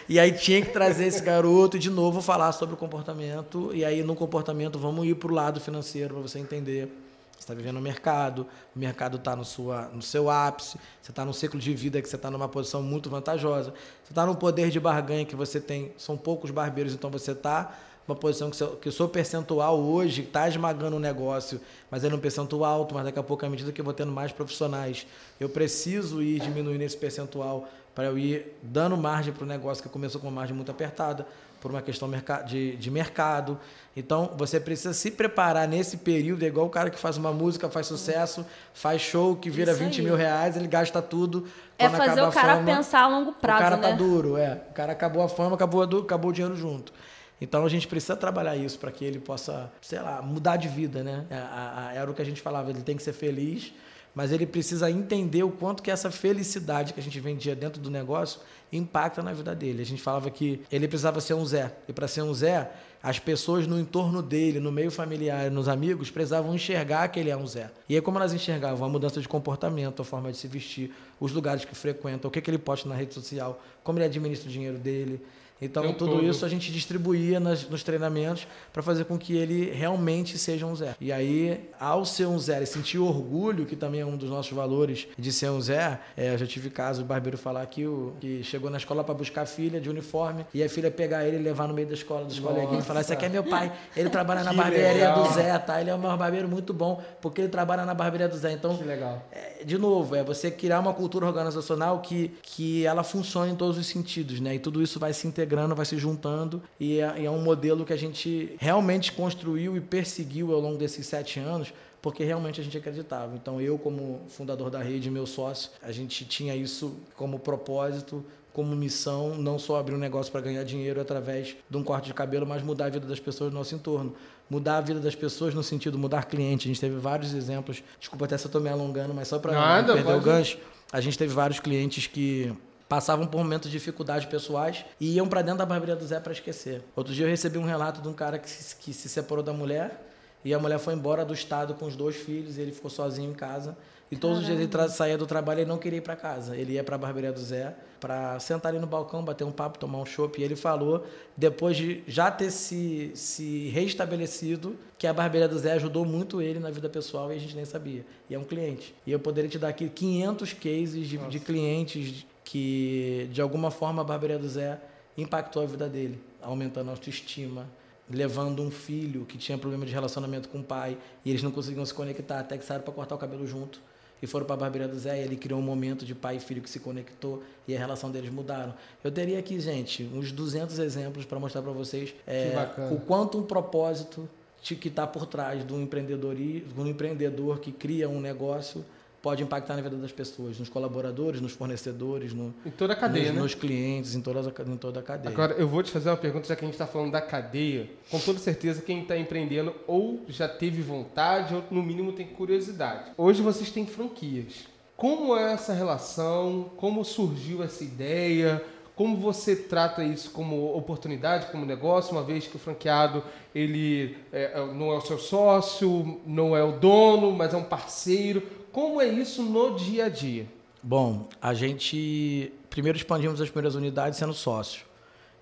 C: E aí tinha que trazer esse garoto e de novo falar sobre o comportamento. E aí no comportamento vamos ir para o lado financeiro para você entender. Você está vivendo no mercado, o mercado está no, sua- no seu ápice, você está num ciclo de vida que você está numa posição muito vantajosa, você está num poder de barganha que você tem, são poucos barbeiros, então você está numa posição que, seu, que o seu percentual hoje está esmagando o negócio, mas é num percentual alto, mas daqui a pouco, à medida que eu vou tendo mais profissionais, eu preciso ir diminuindo esse percentual para eu ir dando margem para o negócio que começou com uma margem muito apertada, por uma questão de, de mercado. Então, você precisa se preparar nesse período, é igual o cara que faz uma música, faz sucesso, faz show que vira
D: Isso
C: 20
D: aí.
C: mil reais, ele gasta tudo.
D: É fazer
C: acaba
D: o cara
C: fama,
D: pensar a longo prazo,
C: o cara
D: né?
C: tá duro, é. O cara acabou a fama, acabou, acabou o dinheiro junto. Então a gente precisa trabalhar isso para que ele possa, sei lá, mudar de vida, né? É, Era o que a gente falava, ele tem que ser feliz, mas ele precisa entender o quanto que essa felicidade que a gente vendia dentro do negócio impacta na vida dele. A gente falava que ele precisava ser um Zé. E para ser um Zé, as pessoas no entorno dele, no meio familiar, nos amigos, precisavam enxergar que ele é um Zé. E aí como elas enxergavam a mudança de comportamento, a forma de se vestir, os lugares que frequenta, o que, que ele posta na rede social, como ele administra o dinheiro dele. Então,
B: Tempo
C: tudo
B: todo.
C: isso a gente distribuía nas- nos treinamentos para fazer com que ele realmente seja um Zé. E aí, ao ser um Zé e sentir orgulho, que também é um dos nossos valores de ser um Zé, é, eu já tive caso, o barbeiro falar que, o, que chegou na escola para buscar a filha de uniforme e a filha pegar ele e levar no meio da escola dos coleguinhas e falar: Esse aqui é meu pai, ele trabalha na barbearia do Zé, tá? Ele é um barbeiro muito bom, porque ele trabalha na barbearia do Zé. Então,
B: Que legal.
C: é, de novo, é você criar uma cultura organizacional que, que ela funcione em todos os sentidos, né? E tudo isso vai se integrando, vai se juntando e é, é um modelo que a gente realmente construiu e perseguiu ao longo desses sete anos porque realmente a gente acreditava. Então eu, como fundador da rede, meu sócio, a gente tinha isso como propósito, como missão, não só abrir um negócio para ganhar dinheiro através de um corte de cabelo, mas mudar a vida das pessoas do nosso entorno. Mudar a vida das pessoas no sentido mudar cliente. A gente teve vários exemplos. Desculpa até se eu estou me alongando, mas só para não perder o
B: pode-
C: gancho. A gente teve vários clientes que passavam por momentos de dificuldades pessoais e iam para dentro da barbearia do Zé para esquecer. Outro dia eu recebi um relato de um cara que se, que se separou da mulher e a mulher foi embora do estado com os dois filhos e ele ficou sozinho em casa. E todos os dias ele saía do trabalho e não queria ir para casa. Ele ia para a barbearia do Zé para sentar ali no balcão, bater um papo, tomar um chopp. E ele falou, depois de já ter se, se reestabelecido, que a barbearia do Zé ajudou muito ele na vida pessoal e a gente nem sabia. E é um cliente. E eu poderia te dar aqui 500 cases de, de clientes que, de alguma forma, a barbearia do Zé impactou a vida dele, aumentando a autoestima, levando um filho que tinha problema de relacionamento com o pai e eles não conseguiam se conectar até que saíram para cortar o cabelo junto e foram para a barbearia do Zé e ele criou um momento de pai e filho que se conectou e a relação deles mudaram. Eu teria aqui, gente, uns 200 exemplos para mostrar para vocês é, o quanto um propósito que está por trás do empreendedorismo, do empreendedor que cria um negócio pode impactar na vida das pessoas, nos colaboradores, nos fornecedores, no,
B: Em toda a cadeia,
C: nos,
B: né?
C: nos clientes, em, todas, a- em toda a cadeia.
B: Agora, eu vou te fazer uma pergunta, já que a gente está falando da cadeia. Com toda certeza, quem está empreendendo ou já teve vontade, ou no mínimo tem curiosidade. Hoje vocês têm franquias. Como é essa relação? Como surgiu essa ideia? Como você trata isso como oportunidade, como negócio, uma vez que o franqueado ele é, é, não é o seu sócio, não é o dono, mas é um parceiro? Como é isso no dia a dia?
C: Bom, a gente primeiro expandimos as primeiras unidades sendo sócio.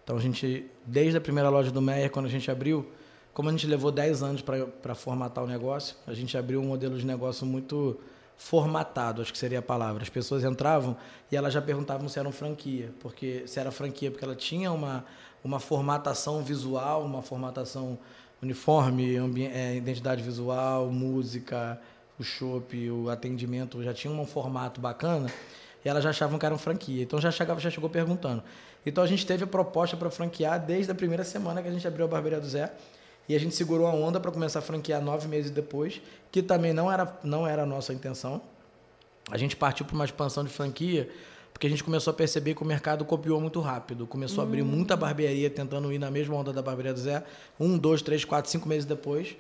C: Então a gente, desde a primeira loja do Meyer, quando a gente abriu, como a gente levou 10 anos para formatar o negócio, a gente abriu um modelo de negócio muito formatado, acho que seria a palavra. As pessoas entravam e elas já perguntavam se era uma franquia, porque se era franquia porque ela tinha uma, uma formatação visual, uma formatação uniforme, eh, identidade visual, música, o shopping, o atendimento, já tinha um formato bacana e elas já achavam que era uma franquia. Então já chegava, já chegou perguntando. Então a gente teve a proposta para franquear desde a primeira semana que a gente abriu a Barbearia do Zé. E a gente segurou a onda para começar a franquear nove meses depois, que também não era, não era a nossa intenção. A gente partiu para uma expansão de franquia, porque a gente começou a perceber que o mercado copiou muito rápido. Começou a abrir muita barbearia tentando ir na mesma onda da Barbearia do Zé, um, dois, três, quatro, cinco meses depois.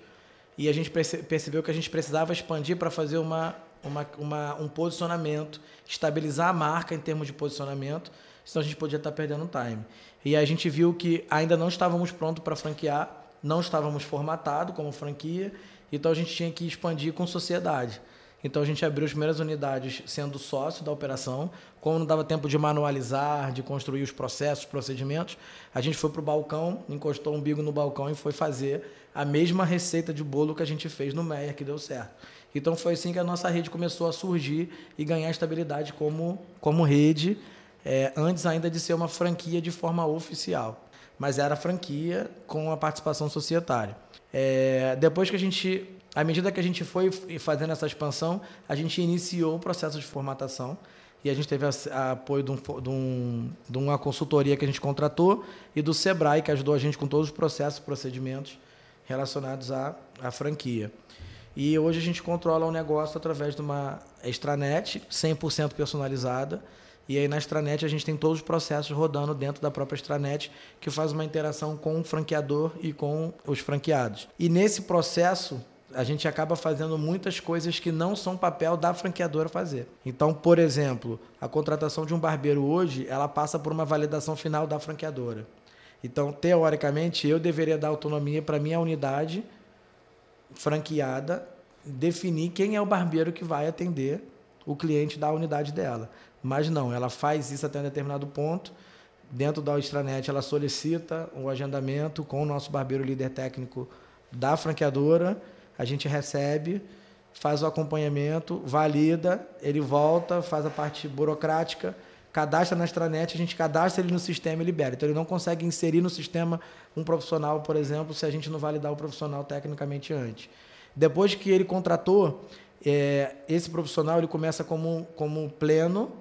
C: E a gente perce- percebeu que a gente precisava expandir para fazer uma, uma, uma- um posicionamento, estabilizar a marca em termos de posicionamento, senão a gente podia estar perdendo time. E a gente viu que ainda não estávamos prontos para franquear, não estávamos formatados como franquia, então a gente tinha que expandir com sociedade. Então a gente abriu as primeiras unidades sendo sócio da operação. Como não dava tempo de manualizar, de construir os processos, procedimentos, a gente foi para o balcão, encostou o umbigo no balcão e foi fazer a mesma receita de bolo que a gente fez no Meyer, que deu certo. Então foi assim que a nossa rede começou a surgir e ganhar estabilidade como, como rede, é, antes ainda de ser uma franquia de forma oficial. Mas era franquia com a participação societária. É, depois que a gente à medida que a gente foi fazendo essa expansão, a gente iniciou o processo de formatação e a gente teve apoio de, um, de, um, de, uma consultoria que a gente contratou e do Sebrae, que ajudou a gente com todos os processos e procedimentos relacionados à, à franquia. E hoje a gente controla o negócio através de uma extranet 100% personalizada. E aí na extranet a gente tem todos os processos rodando dentro da própria extranet, que faz uma interação com o franqueador e com os franqueados. E nesse processo, a gente acaba fazendo muitas coisas que não são papel da franqueadora fazer. Então, por exemplo, a contratação de um barbeiro hoje, ela passa por uma validação final da franqueadora. Então, teoricamente, eu deveria dar autonomia para minha unidade franqueada definir quem é o barbeiro que vai atender o cliente da unidade dela. Mas não, ela faz isso até um determinado ponto, dentro da extranet, ela solicita o um agendamento com o nosso barbeiro líder técnico da franqueadora, a gente recebe, faz o acompanhamento, valida, ele volta, faz a parte burocrática, cadastra na extranet, a gente cadastra ele no sistema e libera. Então ele não consegue inserir no sistema um profissional, por exemplo, se a gente não validar o profissional tecnicamente antes. Depois que ele contratou, é, esse profissional ele começa como, como pleno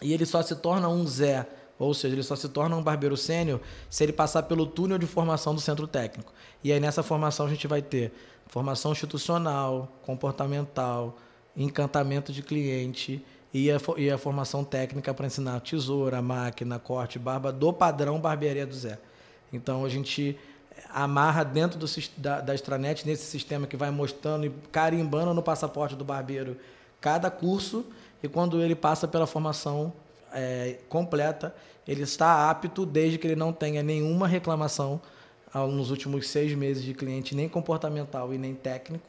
C: e ele só se torna um Zé, ou seja, ele só se torna um barbeiro sênior se ele passar pelo túnel de formação do centro técnico. E aí nessa formação a gente vai ter formação institucional, comportamental, encantamento de cliente e a, e a formação técnica para ensinar tesoura, máquina, corte, barba do padrão barbearia do Zé. Então a gente amarra dentro do, da, da extranet nesse sistema que vai mostrando e carimbando no passaporte do barbeiro cada curso e quando ele passa pela formação é, completa, ele está apto desde que ele não tenha nenhuma reclamação nos últimos seis meses de cliente, nem comportamental e nem técnico.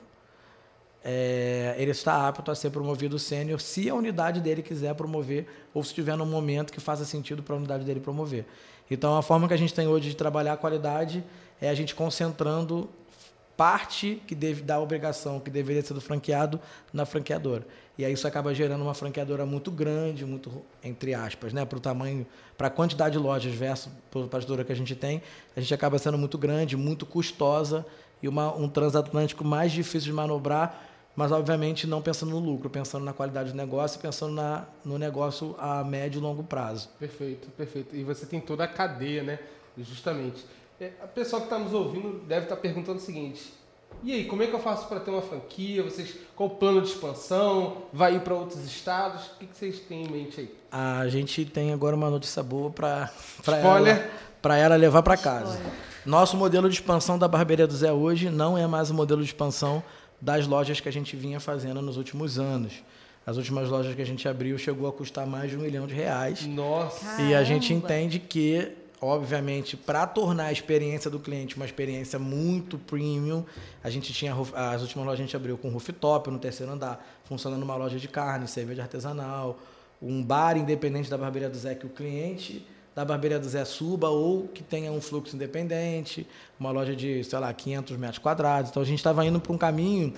C: É, ele está apto a ser promovido sênior se a unidade dele quiser promover ou se tiver num momento que faça sentido para a unidade dele promover. Então, a forma que a gente tem hoje de trabalhar a qualidade é a gente concentrando parte que deve da obrigação que deveria ser do franqueado na franqueadora. E aí isso acaba gerando uma franqueadora muito grande, muito entre aspas, né, para o tamanho, para a quantidade de lojas versus para a pastora que a gente tem, a gente acaba sendo muito grande, muito custosa e uma, um transatlântico mais difícil de manobrar, mas obviamente não pensando no lucro, pensando na qualidade do negócio, pensando na, no negócio a médio e longo prazo.
B: Perfeito, perfeito. E você tem toda a cadeia, né? Justamente. É, a pessoa que está nos ouvindo deve estar tá perguntando o seguinte: e aí, como é que eu faço para ter uma franquia? Vocês, qual o plano de expansão? Vai ir para outros estados? O que, que, vocês têm em mente aí?
C: A gente tem agora uma notícia boa para ela, para ela levar para casa. Spoiler. Nosso modelo de expansão da Barbearia do Zé hoje não é mais o modelo de expansão das lojas que a gente vinha fazendo nos últimos anos. As últimas lojas que a gente abriu chegou a custar mais de um milhão de reais.
B: Nossa!
C: Caramba. E a gente entende que obviamente, para tornar a experiência do cliente uma experiência muito premium, a gente tinha as últimas lojas a gente abriu com rooftop no terceiro andar, funcionando uma loja de carne, cerveja artesanal, um bar independente da barbearia do Zé que o cliente da barbearia do Zé suba ou que tenha um fluxo independente, uma loja de, sei lá, 500 metros quadrados. Então a gente estava indo para um caminho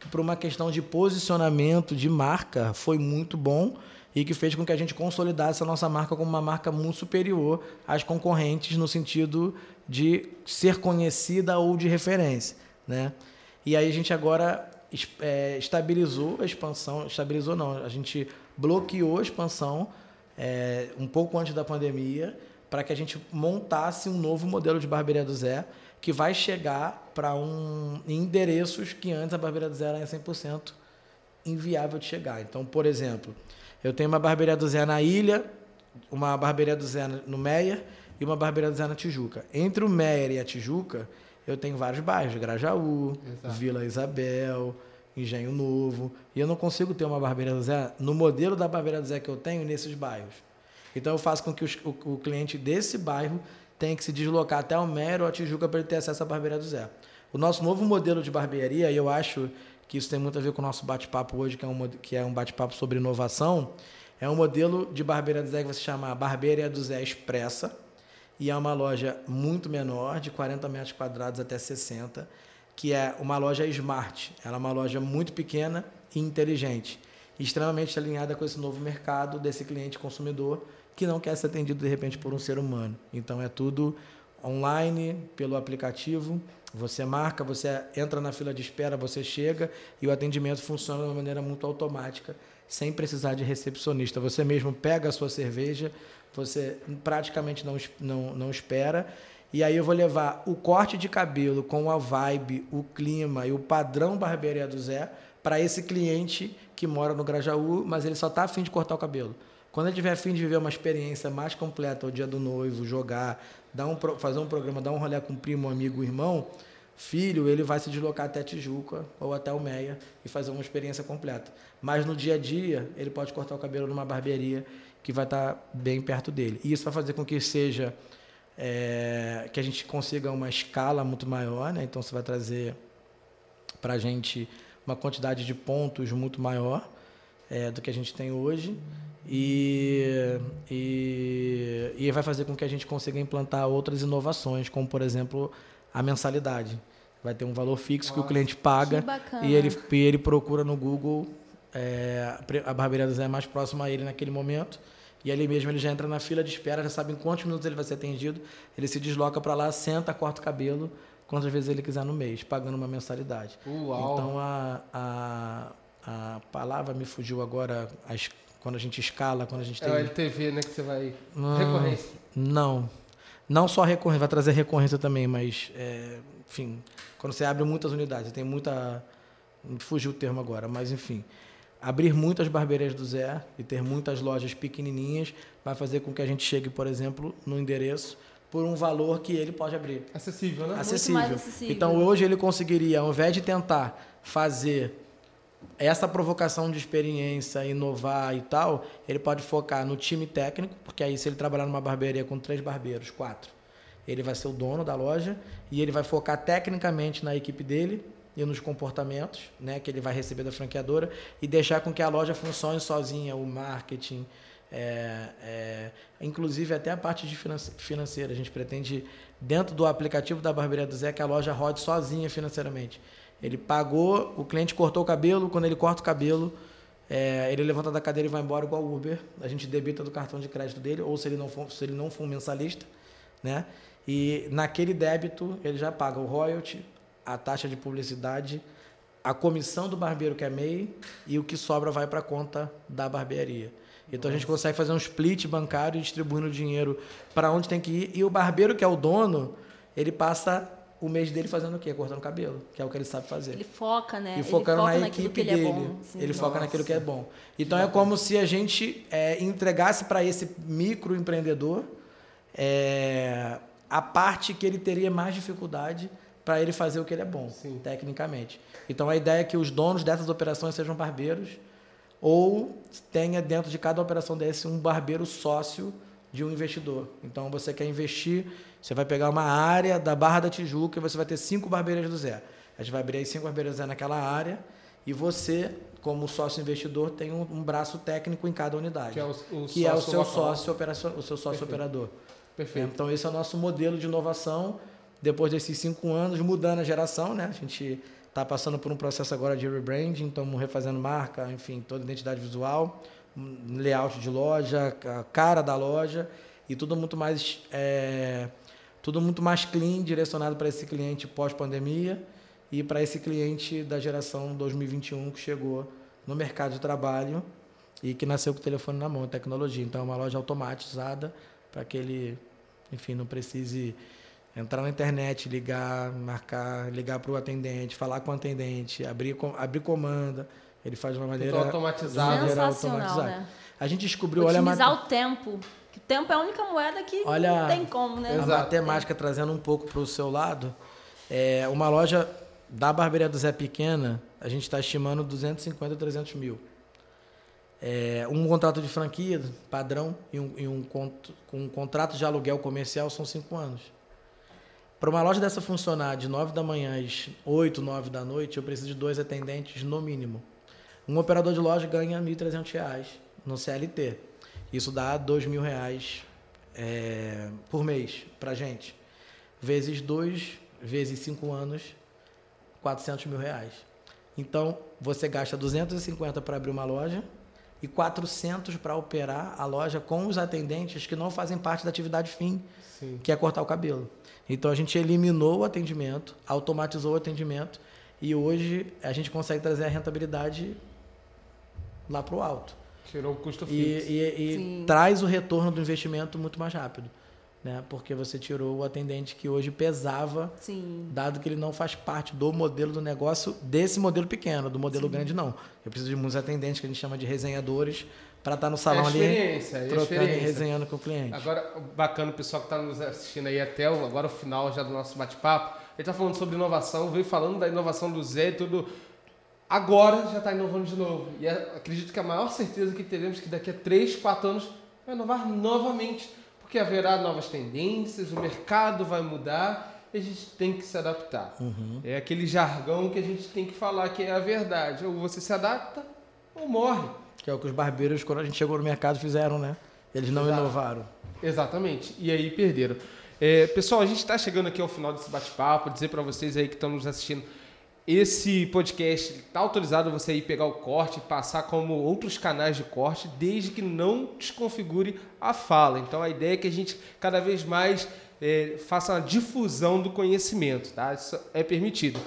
C: que, por uma questão de posicionamento de marca, foi muito bom e que fez com que a gente consolidasse a nossa marca como uma marca muito superior às concorrentes no sentido de ser conhecida ou de referência, né? E aí a gente agora é, estabilizou a expansão, estabilizou não, a gente bloqueou a expansão é, um pouco antes da pandemia para que a gente montasse um novo modelo de barbearia do Zé que vai chegar para um endereços que antes a barbearia do Zé era 100% inviável de chegar. Então, por exemplo, eu tenho uma barbearia do Zé na Ilha, uma barbearia do Zé no Meia e uma barbearia do Zé na Tijuca. Entre o Meia e a Tijuca, eu tenho vários bairros, Grajaú, Exato. Vila Isabel, Engenho Novo, e eu não consigo ter uma barbearia do Zé no modelo da barbearia do Zé que eu tenho nesses bairros. Então eu faço com que os, o, o, cliente desse bairro tenha que se deslocar até o Meia ou a Tijuca para ele ter acesso à barbearia do Zé. O nosso novo modelo de barbearia, eu acho que isso tem muito a ver com o nosso bate-papo hoje, que é um, que é um bate-papo sobre inovação. É um modelo de barbearia do Zé que você chama Barbearia do Zé Expressa, e é uma loja muito menor, de 40 metros quadrados até 60, que é uma loja smart. Ela é uma loja muito pequena e inteligente, extremamente alinhada com esse novo mercado desse cliente consumidor que não quer ser atendido de repente por um ser humano. Então é tudo online, pelo aplicativo. Você marca, você entra na fila de espera, você chega e o atendimento funciona de uma maneira muito automática, sem precisar de recepcionista. Você mesmo pega a sua cerveja, você praticamente não, não, não espera. E aí eu vou levar o corte de cabelo com a vibe, o clima e o padrão barbearia do Zé para esse cliente que mora no Grajaú, mas ele só está afim de cortar o cabelo. Quando ele tiver afim de viver uma experiência mais completa, o dia do noivo, jogar, dar um, fazer um programa, dar um rolê com primo, amigo, irmão, filho, ele vai se deslocar até Tijuca ou até o Meia e fazer uma experiência completa. Mas no dia a dia, ele pode cortar o cabelo numa barbearia que vai estar bem perto dele. E isso vai fazer com que seja é, que a gente consiga uma escala muito maior, né? Então você vai trazer para a gente uma quantidade de pontos muito maior é, do que a gente tem hoje. E, e, e vai fazer com que a gente consiga implantar outras inovações, como por exemplo a mensalidade. Vai ter um valor fixo que o cliente paga e ele, e ele procura no Google é, a barbearia do Zé mais próxima a ele naquele momento. E ali mesmo ele já entra na fila de espera, já sabe em quantos minutos ele vai ser atendido. Ele se desloca para lá, senta, corta o cabelo, quantas vezes ele quiser no mês, pagando uma mensalidade.
B: Uau.
C: Então a, a, a palavra me fugiu agora, a es- quando a gente escala, quando a gente
B: É
C: tem.
B: o LTV, né? Que você vai.
C: Não.
B: Recorrência.
C: Não. Não só recorrência, vai trazer recorrência também, mas, é, enfim, quando você abre muitas unidades, tem muita. Fugiu o termo agora, mas enfim. Abrir muitas barbearias do Zé e ter muitas lojas pequenininhas vai fazer com que a gente chegue, por exemplo, no endereço por um valor que ele pode abrir.
B: Acessível, né?
C: Acessível.
D: mais acessível.
C: Então hoje ele conseguiria, ao invés de tentar fazer essa provocação de experiência, inovar e tal, ele pode focar no time técnico, porque aí se ele trabalhar numa barbearia com três barbeiros, quatro, ele vai ser o dono da loja e ele vai focar tecnicamente na equipe dele e nos comportamentos, né, que ele vai receber da franqueadora e deixar com que a loja funcione sozinha, o marketing, é, é, inclusive até a parte de finance- financeira. A gente pretende, dentro do aplicativo da Barbearia do Zé, que a loja rode sozinha financeiramente. Ele pagou, o cliente cortou o cabelo, quando ele corta o cabelo, é, ele levanta da cadeira e vai embora igual o Uber. A gente debita do cartão de crédito dele, ou se ele não for, se ele não for um mensalista, né? E naquele débito ele já paga o royalty, a taxa de publicidade, a comissão do barbeiro que é MEI e o que sobra vai para a conta da barbearia. Então a gente consegue fazer um split bancário distribuindo o dinheiro para onde tem que ir. E o barbeiro que é o dono, ele passa o mês dele fazendo o quê? Cortando cabelo, que é o que ele sabe fazer.
D: Ele foca, né?
C: E
D: ele
C: focando
D: foca
C: na
D: naquilo
C: equipe
D: que ele
C: dele.
D: é bom. assim.
C: ele foca naquilo que é bom. Então é como se a gente é, entregasse para esse microempreendedor é, a parte que ele teria mais dificuldade para ele fazer o que ele é bom,
B: Sim.
C: tecnicamente. Então a ideia é que os donos dessas operações sejam barbeiros ou tenha dentro de cada operação desse um barbeiro sócio de um investidor. Então você quer investir, você vai pegar uma área da Barra da Tijuca e você vai ter cinco barbeiras do Zé. A gente vai abrir aí cinco barbeiras do Zé naquela área e você, como sócio investidor, tem um, um braço técnico em cada unidade.
B: Que é o, o
C: que é o seu
B: local.
C: sócio o seu sócio
B: Perfeito.
C: operador.
B: Perfeito.
C: Então esse é o nosso modelo de inovação. Depois desses cinco anos, mudando a geração, né? A gente está passando por um processo agora de rebranding, estamos refazendo marca, enfim, toda a identidade visual, layout de loja, a cara da loja e tudo muito mais é, tudo muito mais clean, direcionado para esse cliente pós-pandemia e para esse cliente da geração 2021 que chegou no mercado de trabalho e que nasceu com o telefone na mão, tecnologia. Então é uma loja automatizada para que ele, enfim, não precise entrar na internet, ligar, marcar, ligar para o atendente, falar com o atendente, abrir, abrir comanda. Ele faz de uma maneira,
B: Tudo
C: maneira
D: Sensacional,
C: automatizada.
D: né?
C: A gente descobriu, olha a
D: Otimizar
C: mate-
D: o tempo. Que o tempo é a única moeda que
C: Olha-
D: não tem como, né?
C: a
B: Exato.
C: matemática trazendo um pouco para o seu lado. É, uma loja da Barbearia do Zé Pequena, a gente está estimando 250 a 300 mil. É, um contrato de franquia padrão e um, e um, um contrato de aluguel comercial são cinco anos. Para uma loja dessa funcionar de 9 da manhã às 8, 9 da noite, eu preciso de dois atendentes no mínimo. Um operador de loja ganha 1.300 reais no CLT. Isso dá 2 mil reais é, por mês para gente. Vezes 2, vezes 5 anos, 400 mil reais. Então, você gasta 250 para abrir uma loja e 400 para operar a loja com os atendentes que não fazem parte da atividade fim,
B: Sim.
C: que é cortar o cabelo. Então, a gente eliminou o atendimento, automatizou o atendimento e hoje a gente consegue trazer a rentabilidade lá para o alto.
B: Tirou o custo
C: E,
B: fixo.
C: e- e
D: Sim.
C: traz o retorno do investimento muito mais rápido. Né? Porque você tirou o atendente que hoje pesava,
D: Sim.
C: dado que ele não faz parte do modelo do negócio, desse modelo pequeno, do modelo grande não. Eu preciso de muitos atendentes que a gente chama de resenhadores para estar no salão
B: é
C: ali
B: experiência, é
C: trocando e resenhando com o cliente.
B: Agora, bacana o pessoal que está nos assistindo aí até o, agora o final já do nosso bate-papo. Ele está falando sobre inovação, veio falando da inovação do Zé e tudo. Agora já está inovando de novo. E acredito que a maior certeza que teremos é que daqui a 3, 4 anos vai inovar novamente. Porque haverá novas tendências, o mercado vai mudar e a gente tem que se adaptar. É aquele jargão que a gente tem que falar que é a verdade. Ou você se adapta ou morre.
C: Que é o que os barbeiros, quando a gente chegou no mercado, fizeram, né? Eles não
B: Exato.
C: inovaram.
B: Exatamente. E aí perderam. É, pessoal, a gente está chegando aqui ao final desse bate-papo. Dizer para vocês aí que estão nos assistindo, esse podcast está autorizado você aí pegar o corte e passar como outros canais de corte, desde que não desconfigure a fala. Então a ideia é que a gente cada vez mais é, faça uma difusão do conhecimento, tá? Isso é permitido.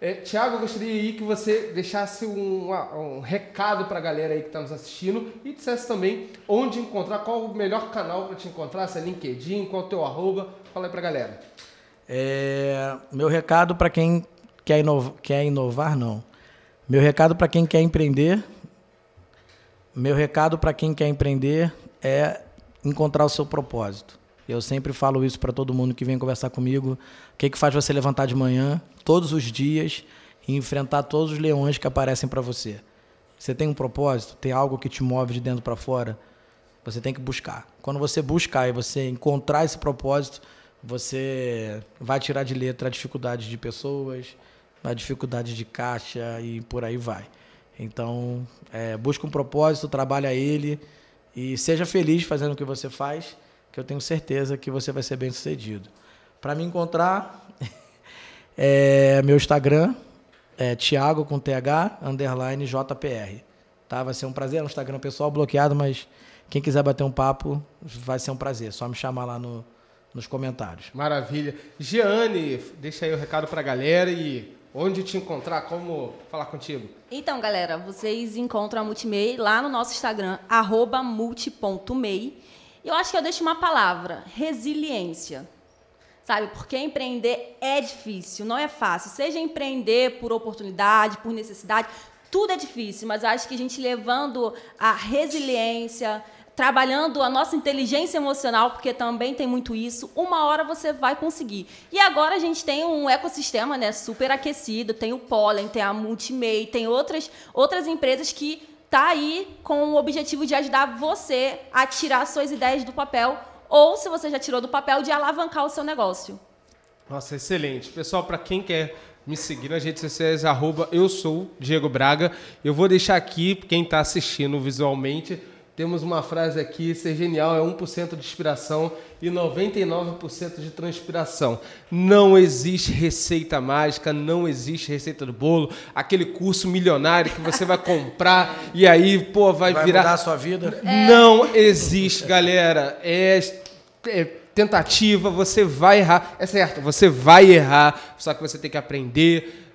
B: É, Tiago, eu gostaria aí que você deixasse um, um recado para a galera aí que está nos assistindo e dissesse também onde encontrar, qual o melhor canal para te encontrar, se é LinkedIn, qual é o teu arroba, fala aí para a galera.
C: É, meu recado para quem quer inovar, quer inovar, não. Meu recado para quem quer empreender, meu recado para quem quer empreender é encontrar o seu propósito. Eu sempre falo isso para todo mundo que vem conversar comigo. O que, que faz você levantar de manhã, todos os dias, e enfrentar todos os leões que aparecem para você? Você tem um propósito? Tem algo que te move de dentro para fora? Você tem que buscar. Quando você buscar e você encontrar esse propósito, você vai tirar de letra a dificuldade de pessoas, a dificuldade de caixa e por aí vai. Então, é, busca um propósito, trabalha ele e seja feliz fazendo o que você faz, que eu tenho certeza que você vai ser bem sucedido. Para me encontrar, é, meu Instagram é Thiago com TH, underline JPR. Tá? Vai ser um prazer, é um Instagram pessoal bloqueado, mas quem quiser bater um papo, vai ser um prazer. Só me chamar lá no, nos comentários.
B: Maravilha. Giane, deixa aí o recado para a galera e onde te encontrar, como falar contigo.
D: Então, galera, vocês encontram a Multimei lá no nosso Instagram, arroba multi.mei. Eu acho que eu deixo uma palavra, resiliência. Sabe, porque empreender é difícil, não é fácil. Seja empreender por oportunidade, por necessidade, tudo é difícil, mas acho que a gente levando a resiliência, trabalhando a nossa inteligência emocional, porque também tem muito isso, uma hora você vai conseguir. E agora a gente tem um ecossistema né, super aquecido, tem o Pollen, tem a Multimei, tem outras, outras empresas que tá aí com o objetivo de ajudar você a tirar suas ideias do papel, ou se você já tirou do papel, de alavancar o seu negócio.
B: Nossa, excelente. Pessoal, para quem quer me seguir nas redes sociais, arroba eu sou Diego Braga. Eu vou deixar aqui, quem está assistindo visualmente, temos uma frase aqui, ser genial é 1% de inspiração e 99% de transpiração. Não existe receita mágica, não existe receita do bolo, aquele curso milionário que você vai comprar e aí, pô, vai,
C: Vai
B: virar.
C: mudar a sua vida?
B: Não existe, galera. É, é tentativa, você vai errar. É certo, você vai errar, só que você tem que aprender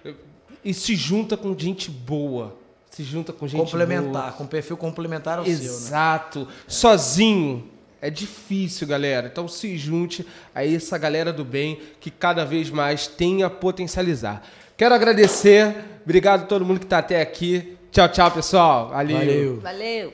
B: e se junta com gente boa. Se junta com gente
C: complementar,
B: boa.
C: com perfil complementar ao seu, né?
B: Exato. Sozinho é difícil, galera. Então se junte a essa galera do bem que cada vez mais tem a potencializar. Quero agradecer. Obrigado a todo mundo que está até aqui. Tchau, tchau, pessoal. Valeu.
C: Valeu.
D: Valeu!